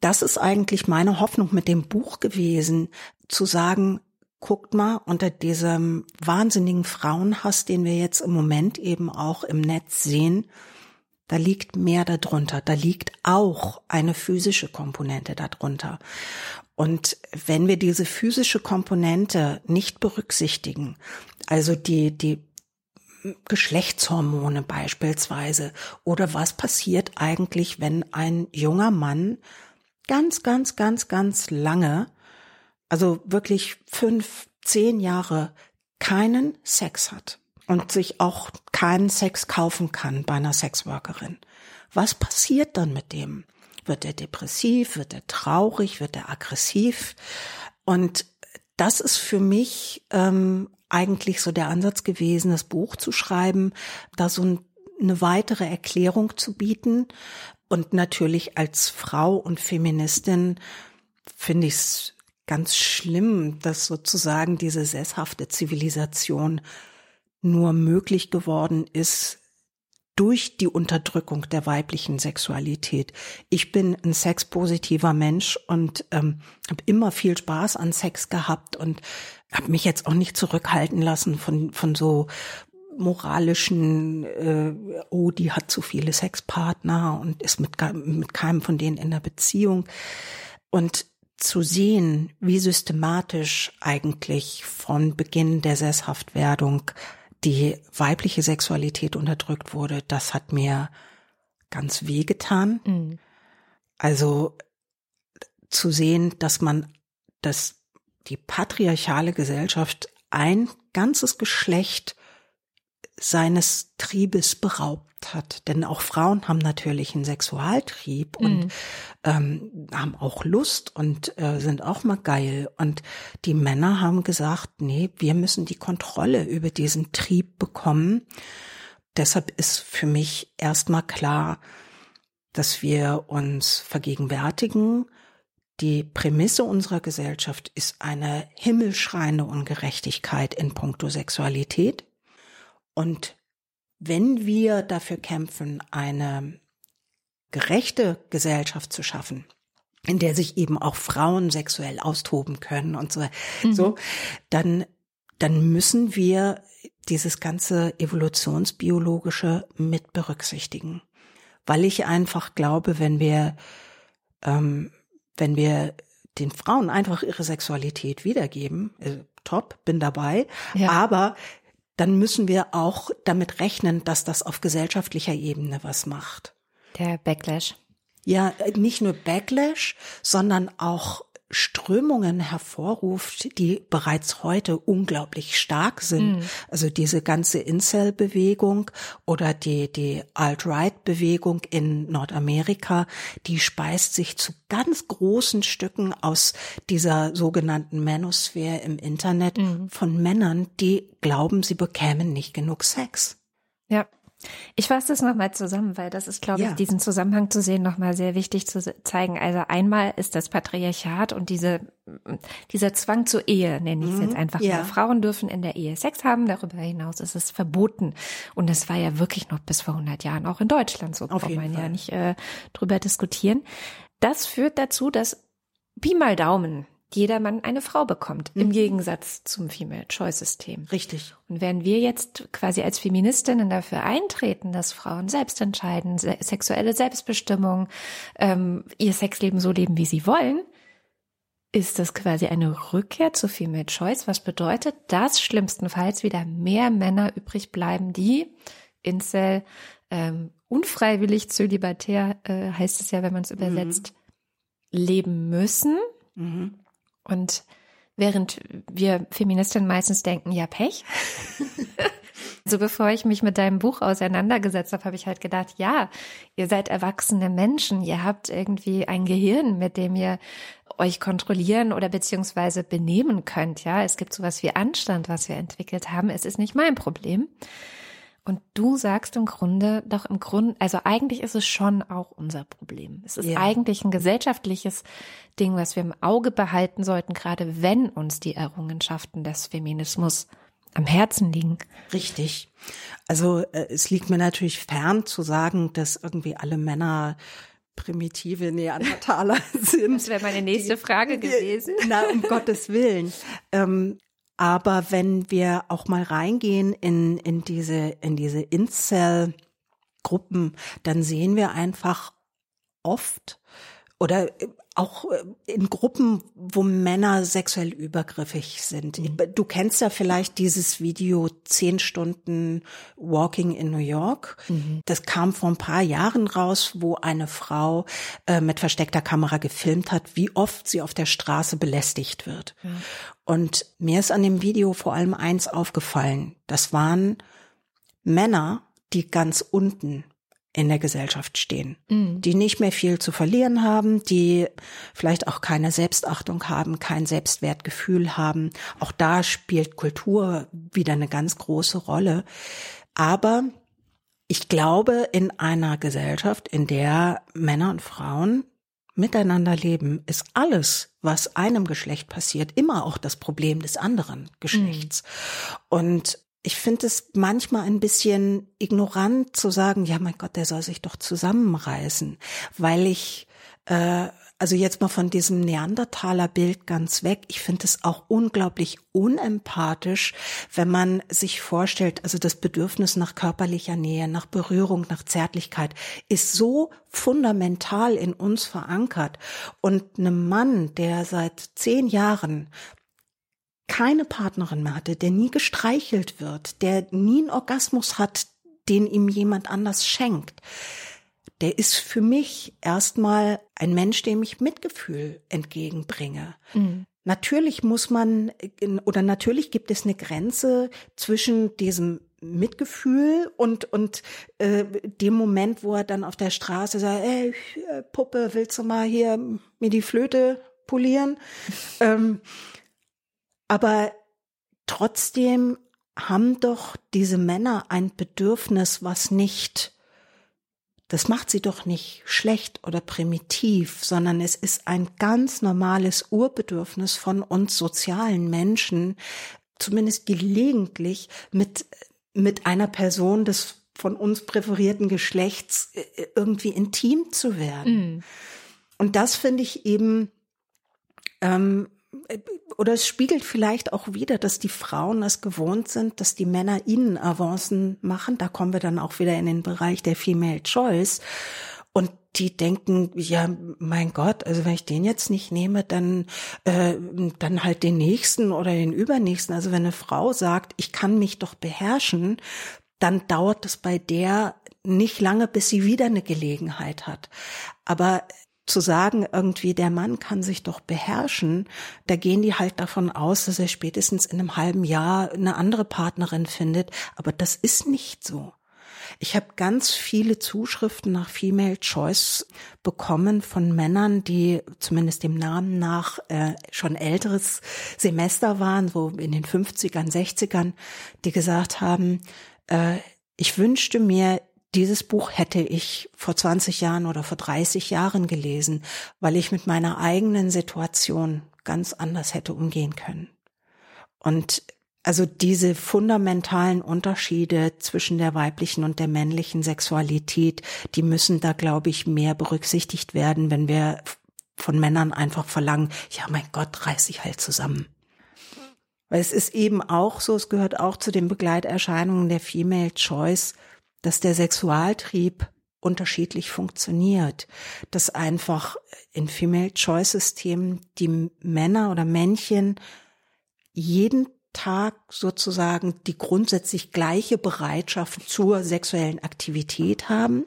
das ist eigentlich meine Hoffnung mit dem Buch gewesen, zu sagen, guckt mal unter diesem wahnsinnigen Frauenhass, den wir jetzt im Moment eben auch im Netz sehen, da liegt mehr darunter. Da liegt auch eine physische Komponente darunter. Und wenn wir diese physische Komponente nicht berücksichtigen, also die, die Geschlechtshormone beispielsweise, oder was passiert eigentlich, wenn ein junger Mann ganz, ganz, ganz, ganz lange, also wirklich fünf, zehn Jahre keinen Sex hat und sich auch keinen Sex kaufen kann bei einer Sexworkerin. Was passiert dann mit dem? Wird er depressiv? Wird er traurig? Wird er aggressiv? Und das ist für mich ähm, eigentlich so der Ansatz gewesen, das Buch zu schreiben, da so ein, eine weitere Erklärung zu bieten. Und natürlich als Frau und Feministin finde ich es ganz schlimm, dass sozusagen diese sesshafte Zivilisation nur möglich geworden ist durch die Unterdrückung der weiblichen Sexualität. Ich bin ein sexpositiver Mensch und ähm, habe immer viel Spaß an Sex gehabt und habe mich jetzt auch nicht zurückhalten lassen von von so moralischen, äh, oh, die hat zu viele Sexpartner und ist mit, mit keinem von denen in der Beziehung. Und zu sehen, wie systematisch eigentlich von Beginn der Sesshaftwerdung die weibliche Sexualität unterdrückt wurde, das hat mir ganz weh getan. Mhm. Also zu sehen, dass man, dass die patriarchale Gesellschaft ein ganzes Geschlecht seines Triebes beraubt hat. Denn auch Frauen haben natürlich einen Sexualtrieb und mhm. ähm, haben auch Lust und äh, sind auch mal geil. Und die Männer haben gesagt, nee, wir müssen die Kontrolle über diesen Trieb bekommen. Deshalb ist für mich erstmal klar, dass wir uns vergegenwärtigen, die Prämisse unserer Gesellschaft ist eine himmelschreiende Ungerechtigkeit in puncto Sexualität. Und wenn wir dafür kämpfen, eine gerechte Gesellschaft zu schaffen, in der sich eben auch Frauen sexuell austoben können und so, mhm. so, dann, dann müssen wir dieses ganze evolutionsbiologische mit berücksichtigen. Weil ich einfach glaube, wenn wir, ähm, wenn wir den Frauen einfach ihre Sexualität wiedergeben, äh, top, bin dabei, ja. aber dann müssen wir auch damit rechnen, dass das auf gesellschaftlicher Ebene was macht. Der Backlash. Ja, nicht nur Backlash, sondern auch Strömungen hervorruft, die bereits heute unglaublich stark sind. Mm. Also diese ganze Incel-Bewegung oder die, die Alt-Right-Bewegung in Nordamerika, die speist sich zu ganz großen Stücken aus dieser sogenannten Manosphäre im Internet mm. von Männern, die glauben, sie bekämen nicht genug Sex. Ja, ich fasse das nochmal zusammen, weil das ist, glaube ja. ich, diesen Zusammenhang zu sehen nochmal sehr wichtig zu zeigen. Also einmal ist das Patriarchat und diese, dieser Zwang zur Ehe, nenne ich es mhm. jetzt einfach ja. mal. Frauen dürfen in der Ehe Sex haben, darüber hinaus ist es verboten. Und das war ja wirklich noch bis vor 100 Jahren auch in Deutschland so, kann man Fall. ja nicht äh, drüber diskutieren. Das führt dazu, dass Pi mal Daumen, jedermann eine Frau bekommt, mhm. im Gegensatz zum Female-Choice-System. Richtig. Und wenn wir jetzt quasi als Feministinnen dafür eintreten, dass Frauen selbst entscheiden, se sexuelle Selbstbestimmung, ähm, ihr Sexleben so leben, wie sie wollen, ist das quasi eine Rückkehr zu Female Choice, was bedeutet, dass schlimmstenfalls wieder mehr Männer übrig bleiben, die Incel, ähm, unfreiwillig zölibatär, äh, heißt es ja, wenn man es übersetzt, mhm. leben müssen. Mhm. Und während wir Feministinnen meistens denken, ja, Pech. also bevor ich mich mit deinem Buch auseinandergesetzt habe, habe ich halt gedacht, ja, ihr seid erwachsene Menschen, ihr habt irgendwie ein Gehirn, mit dem ihr euch kontrollieren oder beziehungsweise benehmen könnt. Ja, es gibt sowas wie Anstand, was wir entwickelt haben. Es ist nicht mein Problem. Und du sagst im Grunde, doch im Grunde, also eigentlich ist es schon auch unser Problem. Es ist ja. eigentlich ein gesellschaftliches Ding, was wir im Auge behalten sollten, gerade wenn uns die Errungenschaften des Feminismus am Herzen liegen. Richtig. Also äh, es liegt mir natürlich fern zu sagen, dass irgendwie alle Männer primitive Neandertaler sind. Das wäre meine nächste Frage gewesen. Na, um Gottes Willen. Ähm, aber wenn wir auch mal reingehen in, in diese, in diese Incel-Gruppen, dann sehen wir einfach oft oder auch äh, in Gruppen, wo Männer sexuell übergriffig sind. Mhm. Du kennst ja vielleicht dieses Video zehn Stunden Walking in New York. Mhm. Das kam vor ein paar Jahren raus, wo eine Frau äh, mit versteckter Kamera gefilmt hat, wie oft sie auf der Straße belästigt wird. Ja. Und mir ist an dem Video vor allem eins aufgefallen. Das waren Männer, die ganz unten in der Gesellschaft stehen, mhm. die nicht mehr viel zu verlieren haben, die vielleicht auch keine Selbstachtung haben, kein Selbstwertgefühl haben. Auch da spielt Kultur wieder eine ganz große Rolle. Aber ich glaube, in einer Gesellschaft, in der Männer und Frauen miteinander leben, ist alles, was einem Geschlecht passiert, immer auch das Problem des anderen Geschlechts. Mhm. Und ich finde es manchmal ein bisschen ignorant zu sagen, ja mein Gott, der soll sich doch zusammenreißen, weil ich äh, also jetzt mal von diesem Neandertaler-Bild ganz weg. Ich finde es auch unglaublich unempathisch, wenn man sich vorstellt, also das Bedürfnis nach körperlicher Nähe, nach Berührung, nach Zärtlichkeit ist so fundamental in uns verankert. Und einem Mann, der seit zehn Jahren keine Partnerin mehr hatte, der nie gestreichelt wird, der nie einen Orgasmus hat, den ihm jemand anders schenkt, der ist für mich erstmal ein Mensch, dem ich Mitgefühl entgegenbringe. Mhm. Natürlich muss man oder natürlich gibt es eine Grenze zwischen diesem Mitgefühl und und äh, dem Moment, wo er dann auf der Straße sagt, ey Puppe, willst du mal hier mir die Flöte polieren? ähm, aber trotzdem haben doch diese Männer ein Bedürfnis, was nicht, das macht sie doch nicht schlecht oder primitiv, sondern es ist ein ganz normales Urbedürfnis von uns sozialen Menschen, zumindest gelegentlich mit, mit einer Person des von uns präferierten Geschlechts äh, irgendwie intim zu werden. Mm. Und das finde ich eben ähm, oder es spiegelt vielleicht auch wieder, dass die Frauen es gewohnt sind, dass die Männer ihnen Avancen machen. Da kommen wir dann auch wieder in den Bereich der Female Choice. Und die denken, ja, mein Gott, also wenn ich den jetzt nicht nehme, dann, äh, dann halt den nächsten oder den übernächsten. Also wenn eine Frau sagt, ich kann mich doch beherrschen, dann dauert es bei der nicht lange, bis sie wieder eine Gelegenheit hat. Aber zu sagen, irgendwie der Mann kann sich doch beherrschen, da gehen die halt davon aus, dass er spätestens in einem halben Jahr eine andere Partnerin findet. Aber das ist nicht so. Ich habe ganz viele Zuschriften nach Female Choice bekommen von Männern, die zumindest dem Namen nach äh, schon älteres Semester waren, so in den 50ern, 60ern, die gesagt haben, äh, ich wünschte mir, dieses Buch hätte ich vor 20 Jahren oder vor 30 Jahren gelesen, weil ich mit meiner eigenen Situation ganz anders hätte umgehen können. Und also diese fundamentalen Unterschiede zwischen der weiblichen und der männlichen Sexualität, die müssen da, glaube ich, mehr berücksichtigt werden, wenn wir von Männern einfach verlangen, ja, mein Gott, reiß ich halt zusammen. Weil es ist eben auch so, es gehört auch zu den Begleiterscheinungen der Female Choice, dass der Sexualtrieb unterschiedlich funktioniert, dass einfach in Female Choice Systemen die Männer oder Männchen jeden Tag sozusagen die grundsätzlich gleiche Bereitschaft zur sexuellen Aktivität haben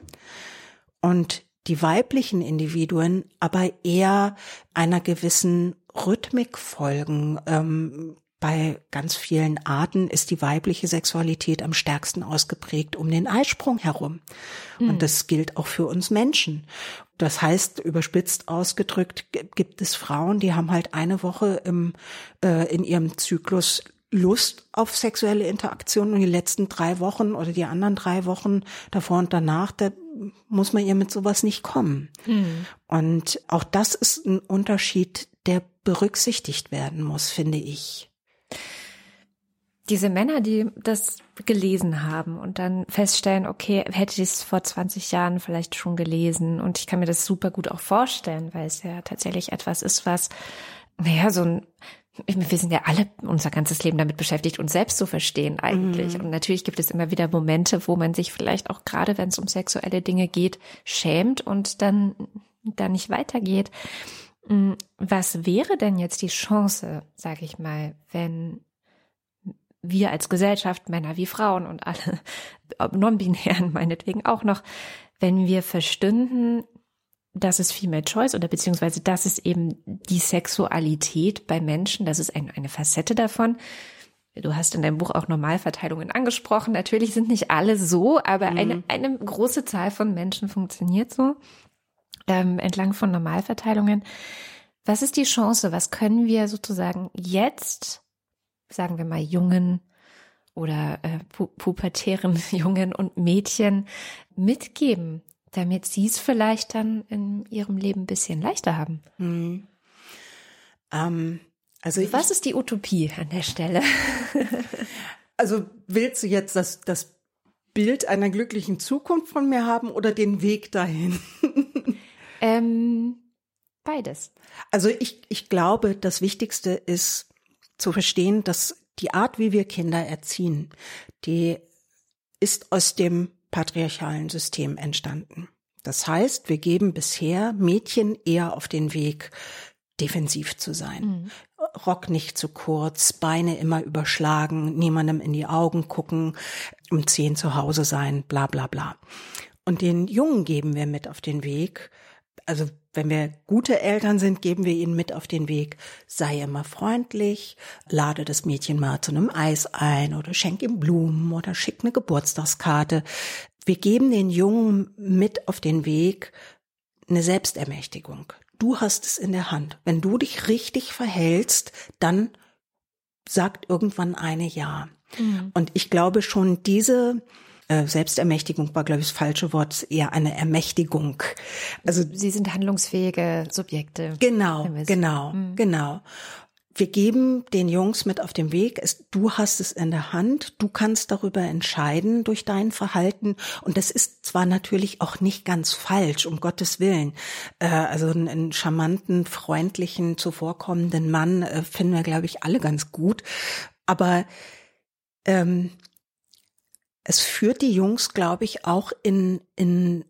und die weiblichen Individuen aber eher einer gewissen Rhythmik folgen, ähm, bei ganz vielen Arten ist die weibliche Sexualität am stärksten ausgeprägt um den Eisprung herum. Mhm. Und das gilt auch für uns Menschen. Das heißt, überspitzt ausgedrückt, gibt es Frauen, die haben halt eine Woche im, äh, in ihrem Zyklus Lust auf sexuelle Interaktion und die letzten drei Wochen oder die anderen drei Wochen davor und danach, da muss man ihr mit sowas nicht kommen. Mhm. Und auch das ist ein Unterschied, der berücksichtigt werden muss, finde ich. Diese Männer, die das gelesen haben und dann feststellen, okay, hätte ich es vor 20 Jahren vielleicht schon gelesen und ich kann mir das super gut auch vorstellen, weil es ja tatsächlich etwas ist, was, naja, so ein wir sind ja alle unser ganzes Leben damit beschäftigt, uns selbst zu verstehen eigentlich. Mhm. Und natürlich gibt es immer wieder Momente, wo man sich vielleicht auch gerade, wenn es um sexuelle Dinge geht, schämt und dann da nicht weitergeht. Mm, was wäre denn jetzt die Chance, sage ich mal, wenn wir als Gesellschaft, Männer wie Frauen und alle non-binären meinetwegen auch noch, wenn wir verstünden, das ist Female Choice oder beziehungsweise das ist eben die Sexualität bei Menschen, das ist ein, eine Facette davon. Du hast in deinem Buch auch Normalverteilungen angesprochen. Natürlich sind nicht alle so, aber mhm. eine, eine große Zahl von Menschen funktioniert so ähm, entlang von Normalverteilungen. Was ist die Chance? Was können wir sozusagen jetzt, sagen wir mal, jungen oder äh, pu pubertären Jungen und Mädchen mitgeben, damit sie es vielleicht dann in ihrem Leben ein bisschen leichter haben. Mhm. Ähm, also was ist die Utopie an der Stelle? also willst du jetzt das, das Bild einer glücklichen Zukunft von mir haben oder den Weg dahin? ähm, beides. Also ich, ich glaube, das Wichtigste ist zu verstehen, dass die Art, wie wir Kinder erziehen, die ist aus dem patriarchalen System entstanden. Das heißt, wir geben bisher Mädchen eher auf den Weg, defensiv zu sein. Mhm. Rock nicht zu kurz, Beine immer überschlagen, niemandem in die Augen gucken, um zehn zu Hause sein, bla bla bla. Und den Jungen geben wir mit auf den Weg, also wenn wir gute Eltern sind, geben wir ihnen mit auf den Weg, sei immer freundlich, lade das Mädchen mal zu einem Eis ein oder schenk ihm Blumen oder schick eine Geburtstagskarte. Wir geben den Jungen mit auf den Weg eine Selbstermächtigung. Du hast es in der Hand. Wenn du dich richtig verhältst, dann sagt irgendwann eine Ja. Mhm. Und ich glaube schon diese äh, Selbstermächtigung war, glaube ich, das falsche Wort, eher eine Ermächtigung. Also sie sind handlungsfähige Subjekte. Genau, genau, mhm. genau. Wir geben den Jungs mit auf dem Weg, es, du hast es in der Hand, du kannst darüber entscheiden durch dein Verhalten. Und das ist zwar natürlich auch nicht ganz falsch, um Gottes Willen. Äh, also einen, einen, charmanten, freundlichen, zuvorkommenden Mann äh, finden wir, glaube ich, alle ganz gut. Aber ähm, es führt die Jungs, glaube ich, auch in, in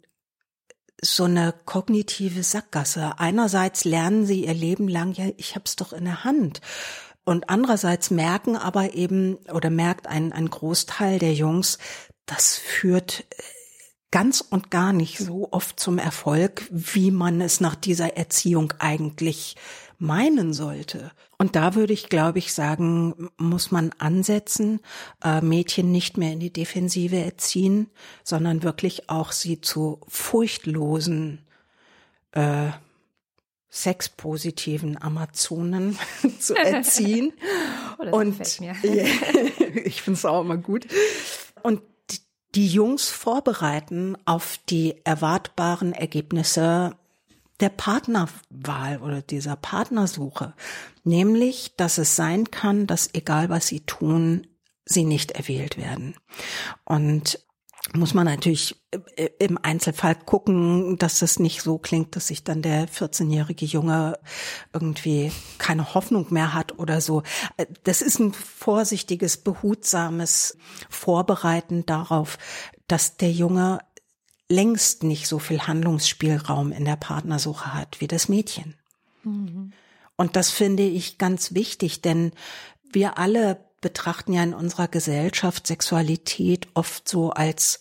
so eine kognitive Sackgasse. Einerseits lernen sie ihr Leben lang, ja, ich hab's doch in der Hand. Und andererseits merken aber eben, oder merkt ein, ein Großteil der Jungs, das führt äh, ganz und gar nicht so oft zum Erfolg, wie man es nach dieser Erziehung eigentlich meinen sollte. Und da würde ich, glaube ich, sagen, muss man ansetzen, äh, Mädchen nicht mehr in die Defensive erziehen, sondern wirklich auch sie zu furchtlosen, äh, sexpositiven Amazonen zu erziehen. oh, und ich finde es auch immer gut. Und die Jungs vorbereiten auf die erwartbaren Ergebnisse der Partnerwahl oder dieser Partnersuche. Nämlich, dass es sein kann, dass egal was sie tun, sie nicht erwählt werden. Und muss man natürlich äh, im Einzelfall gucken, dass das nicht so klingt, dass sich dann der 14-jährige Junge irgendwie keine Hoffnung mehr hat oder so. Äh, das ist ein vorsichtiges, behutsames Vorbereiten darauf, dass der Junge längst nicht so viel Handlungsspielraum in der Partnersuche hat wie das Mädchen. Mhm. Und das finde ich ganz wichtig, denn wir alle betrachten ja in unserer Gesellschaft Sexualität oft so als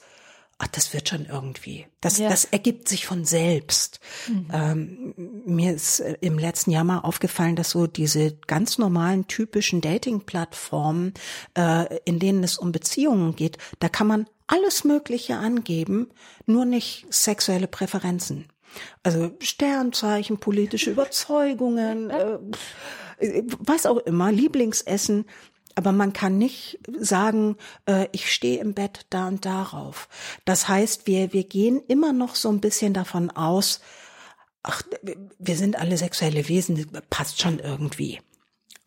ach, das wird schon irgendwie. Das, ja. das ergibt sich von selbst. Mhm. Ähm, mir ist äh, im letzten Jahr mal aufgefallen, dass so diese ganz normalen, typischen Dating-Plattformen, äh, in denen es um Beziehungen geht, da kann man alles Mögliche angeben, nur nicht sexuelle Präferenzen. Also Sternzeichen, politische Überzeugungen, äh, was auch immer, Lieblingsessen. aber man kann nicht sagen, äh, ich stehe im Bett da und darauf. Das heißt, wir, wir gehen immer noch so ein bisschen davon aus, ach, wir sind alle sexuelle Wesen, passt schon irgendwie.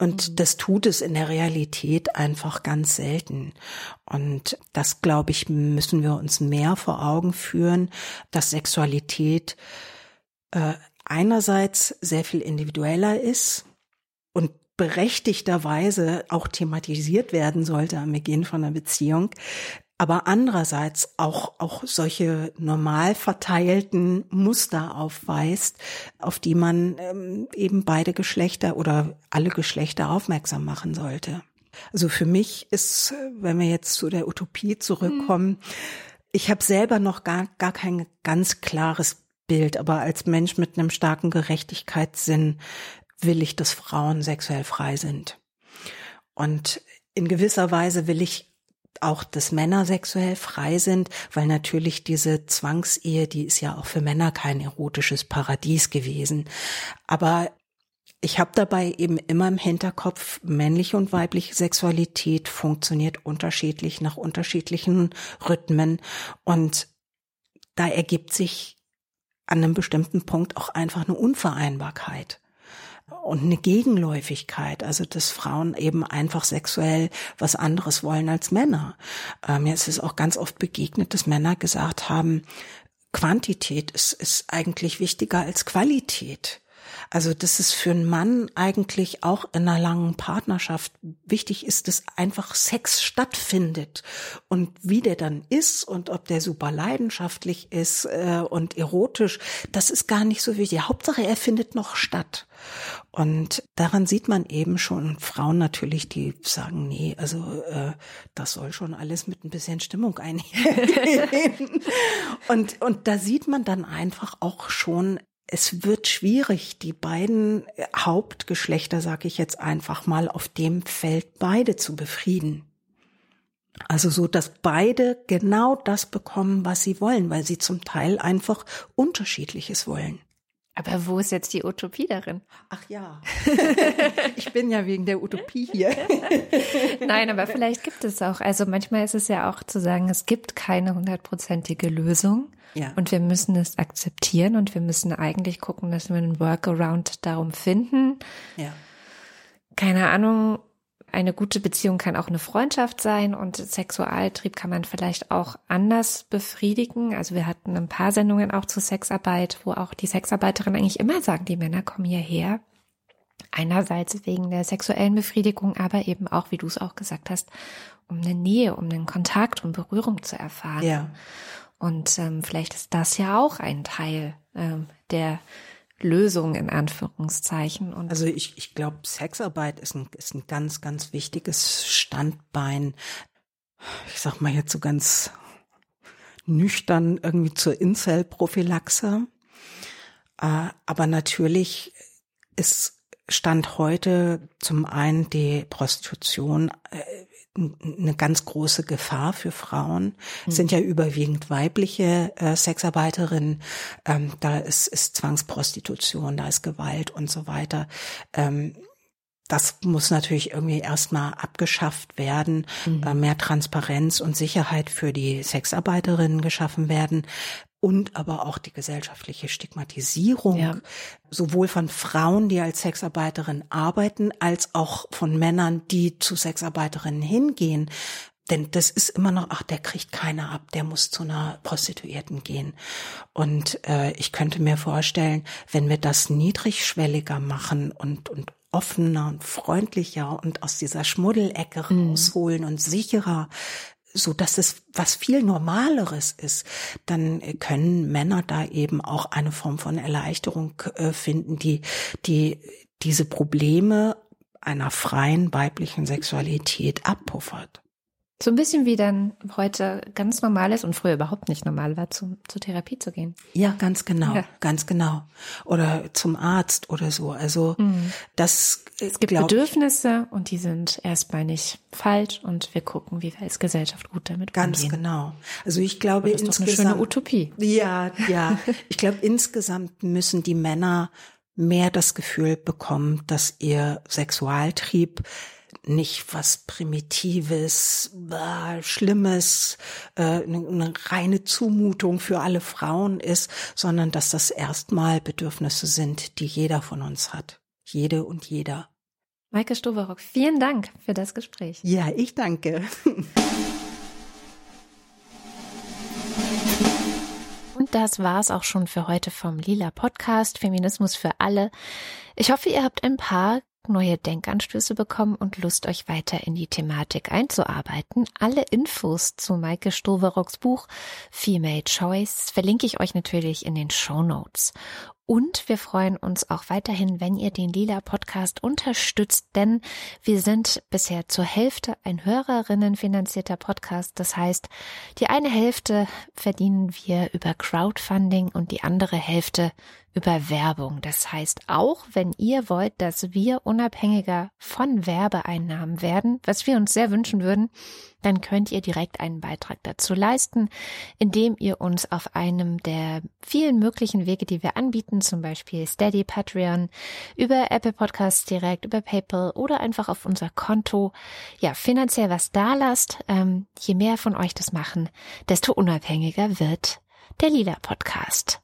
Und mhm. das tut es in der Realität einfach ganz selten. Und das, glaube ich, müssen wir uns mehr vor Augen führen, dass Sexualität äh, einerseits sehr viel individueller ist und berechtigterweise auch thematisiert werden sollte am Beginn von einer Beziehung, aber andererseits auch, auch solche normal verteilten Muster aufweist, auf die man ähm, eben beide Geschlechter oder alle Geschlechter aufmerksam machen sollte. Also für mich ist, wenn wir jetzt zu der Utopie zurückkommen, mhm. ich habe selber noch gar, gar kein ganz klares Bild, aber als Mensch mit einem starken Gerechtigkeitssinn will ich, dass Frauen sexuell frei sind. Und in gewisser Weise will ich auch, dass Männer sexuell frei sind, weil natürlich diese Zwangsehe, die ist ja auch für Männer kein erotisches Paradies gewesen. Aber ich habe dabei eben immer im Hinterkopf, männliche und weibliche Sexualität funktioniert unterschiedlich nach unterschiedlichen Rhythmen und da ergibt sich an einem bestimmten Punkt auch einfach eine Unvereinbarkeit und eine Gegenläufigkeit, also dass Frauen eben einfach sexuell was anderes wollen als Männer. Ähm, ist es auch ganz oft begegnet, dass Männer gesagt haben, Quantität ist, ist eigentlich wichtiger als Qualität. Also, dass es für einen Mann eigentlich auch in einer langen Partnerschaft wichtig ist, dass einfach Sex stattfindet. Und wie der dann ist und ob der super leidenschaftlich ist äh, und erotisch, das ist gar nicht so wichtig. Hauptsache, er findet noch statt. Und daran sieht man eben schon Frauen natürlich, die sagen, nee, also äh, das soll schon alles mit ein bisschen Stimmung einhergehen. und, und da sieht man dann einfach auch schon, es wird schwierig, die beiden Hauptgeschlechter, sage ich jetzt einfach mal, auf dem Feld beide zu befrieden. Also so, dass beide genau das bekommen, was sie wollen, weil sie zum Teil einfach unterschiedliches wollen. Aber wo ist jetzt die Utopie darin? Ach ja, ich bin ja wegen der Utopie hier. Nein, aber vielleicht gibt es auch. Also manchmal ist es ja auch zu sagen, es gibt keine hundertprozentige Lösung. Ja. Und wir müssen es akzeptieren und wir müssen eigentlich gucken, dass wir einen Workaround darum finden. Ja. Keine Ahnung, eine gute Beziehung kann auch eine Freundschaft sein und Sexualtrieb kann man vielleicht auch anders befriedigen. Also wir hatten ein paar Sendungen auch zur Sexarbeit, wo auch die Sexarbeiterinnen eigentlich immer sagen, die Männer kommen hierher. Einerseits wegen der sexuellen Befriedigung, aber eben auch, wie du es auch gesagt hast, um eine Nähe, um einen Kontakt, um Berührung zu erfahren. Ja. Und ähm, vielleicht ist das ja auch ein Teil ähm, der Lösung in Anführungszeichen. Und also ich, ich glaube, Sexarbeit ist ein, ist ein ganz, ganz wichtiges Standbein. Ich sag mal jetzt so ganz nüchtern irgendwie zur Incel-Prophylaxe. Äh, aber natürlich ist Stand heute zum einen die Prostitution äh, eine ganz große Gefahr für Frauen. Es sind ja überwiegend weibliche äh, Sexarbeiterinnen. Ähm, da ist, ist Zwangsprostitution, da ist Gewalt und so weiter. Ähm, das muss natürlich irgendwie erstmal abgeschafft werden, mhm. mehr Transparenz und Sicherheit für die Sexarbeiterinnen geschaffen werden und aber auch die gesellschaftliche Stigmatisierung, ja. sowohl von Frauen, die als Sexarbeiterin arbeiten, als auch von Männern, die zu Sexarbeiterinnen hingehen. Denn das ist immer noch, ach, der kriegt keiner ab, der muss zu einer Prostituierten gehen. Und äh, ich könnte mir vorstellen, wenn wir das niedrigschwelliger machen und, und offener und freundlicher und aus dieser Schmuddelecke mhm. rausholen und sicherer, so dass es was viel Normaleres ist, dann können Männer da eben auch eine Form von Erleichterung äh, finden, die, die diese Probleme einer freien weiblichen Sexualität abpuffert. So ein bisschen wie dann heute ganz normal ist und früher überhaupt nicht normal war, zu, zur Therapie zu gehen. Ja, ganz genau, ja. ganz genau. Oder zum Arzt oder so. Also mhm. das äh, es gibt Bedürfnisse und die sind erstmal nicht falsch und wir gucken, wie wir als Gesellschaft gut damit ganz umgehen. Ganz genau. Also ich glaube das ist insgesamt doch eine schöne Utopie. Ja, ja. ich glaube insgesamt müssen die Männer mehr das Gefühl bekommen, dass ihr Sexualtrieb nicht was Primitives, äh, Schlimmes, äh, eine, eine reine Zumutung für alle Frauen ist, sondern dass das erstmal Bedürfnisse sind, die jeder von uns hat. Jede und jeder. Maike Stoverock, vielen Dank für das Gespräch. Ja, ich danke. Und das war's auch schon für heute vom Lila Podcast Feminismus für alle. Ich hoffe, ihr habt ein paar neue Denkanstöße bekommen und Lust, euch weiter in die Thematik einzuarbeiten. Alle Infos zu Maike Stoverocks Buch Female Choice verlinke ich euch natürlich in den Show Notes. Und wir freuen uns auch weiterhin, wenn ihr den Lila Podcast unterstützt, denn wir sind bisher zur Hälfte ein Hörerinnen finanzierter Podcast. Das heißt, die eine Hälfte verdienen wir über Crowdfunding und die andere Hälfte über Werbung. Das heißt, auch wenn ihr wollt, dass wir unabhängiger von Werbeeinnahmen werden, was wir uns sehr wünschen würden, dann könnt ihr direkt einen Beitrag dazu leisten, indem ihr uns auf einem der vielen möglichen Wege, die wir anbieten, zum Beispiel Steady, Patreon, über Apple Podcasts direkt, über PayPal oder einfach auf unser Konto, ja, finanziell was da lasst. Ähm, je mehr von euch das machen, desto unabhängiger wird der Lila Podcast.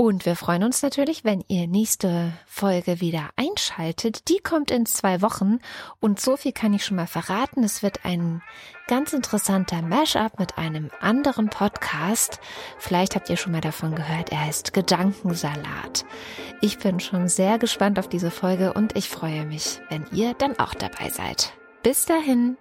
Und wir freuen uns natürlich, wenn ihr nächste Folge wieder einschaltet. Die kommt in zwei Wochen. Und so viel kann ich schon mal verraten. Es wird ein ganz interessanter Mashup mit einem anderen Podcast. Vielleicht habt ihr schon mal davon gehört. Er heißt Gedankensalat. Ich bin schon sehr gespannt auf diese Folge und ich freue mich, wenn ihr dann auch dabei seid. Bis dahin.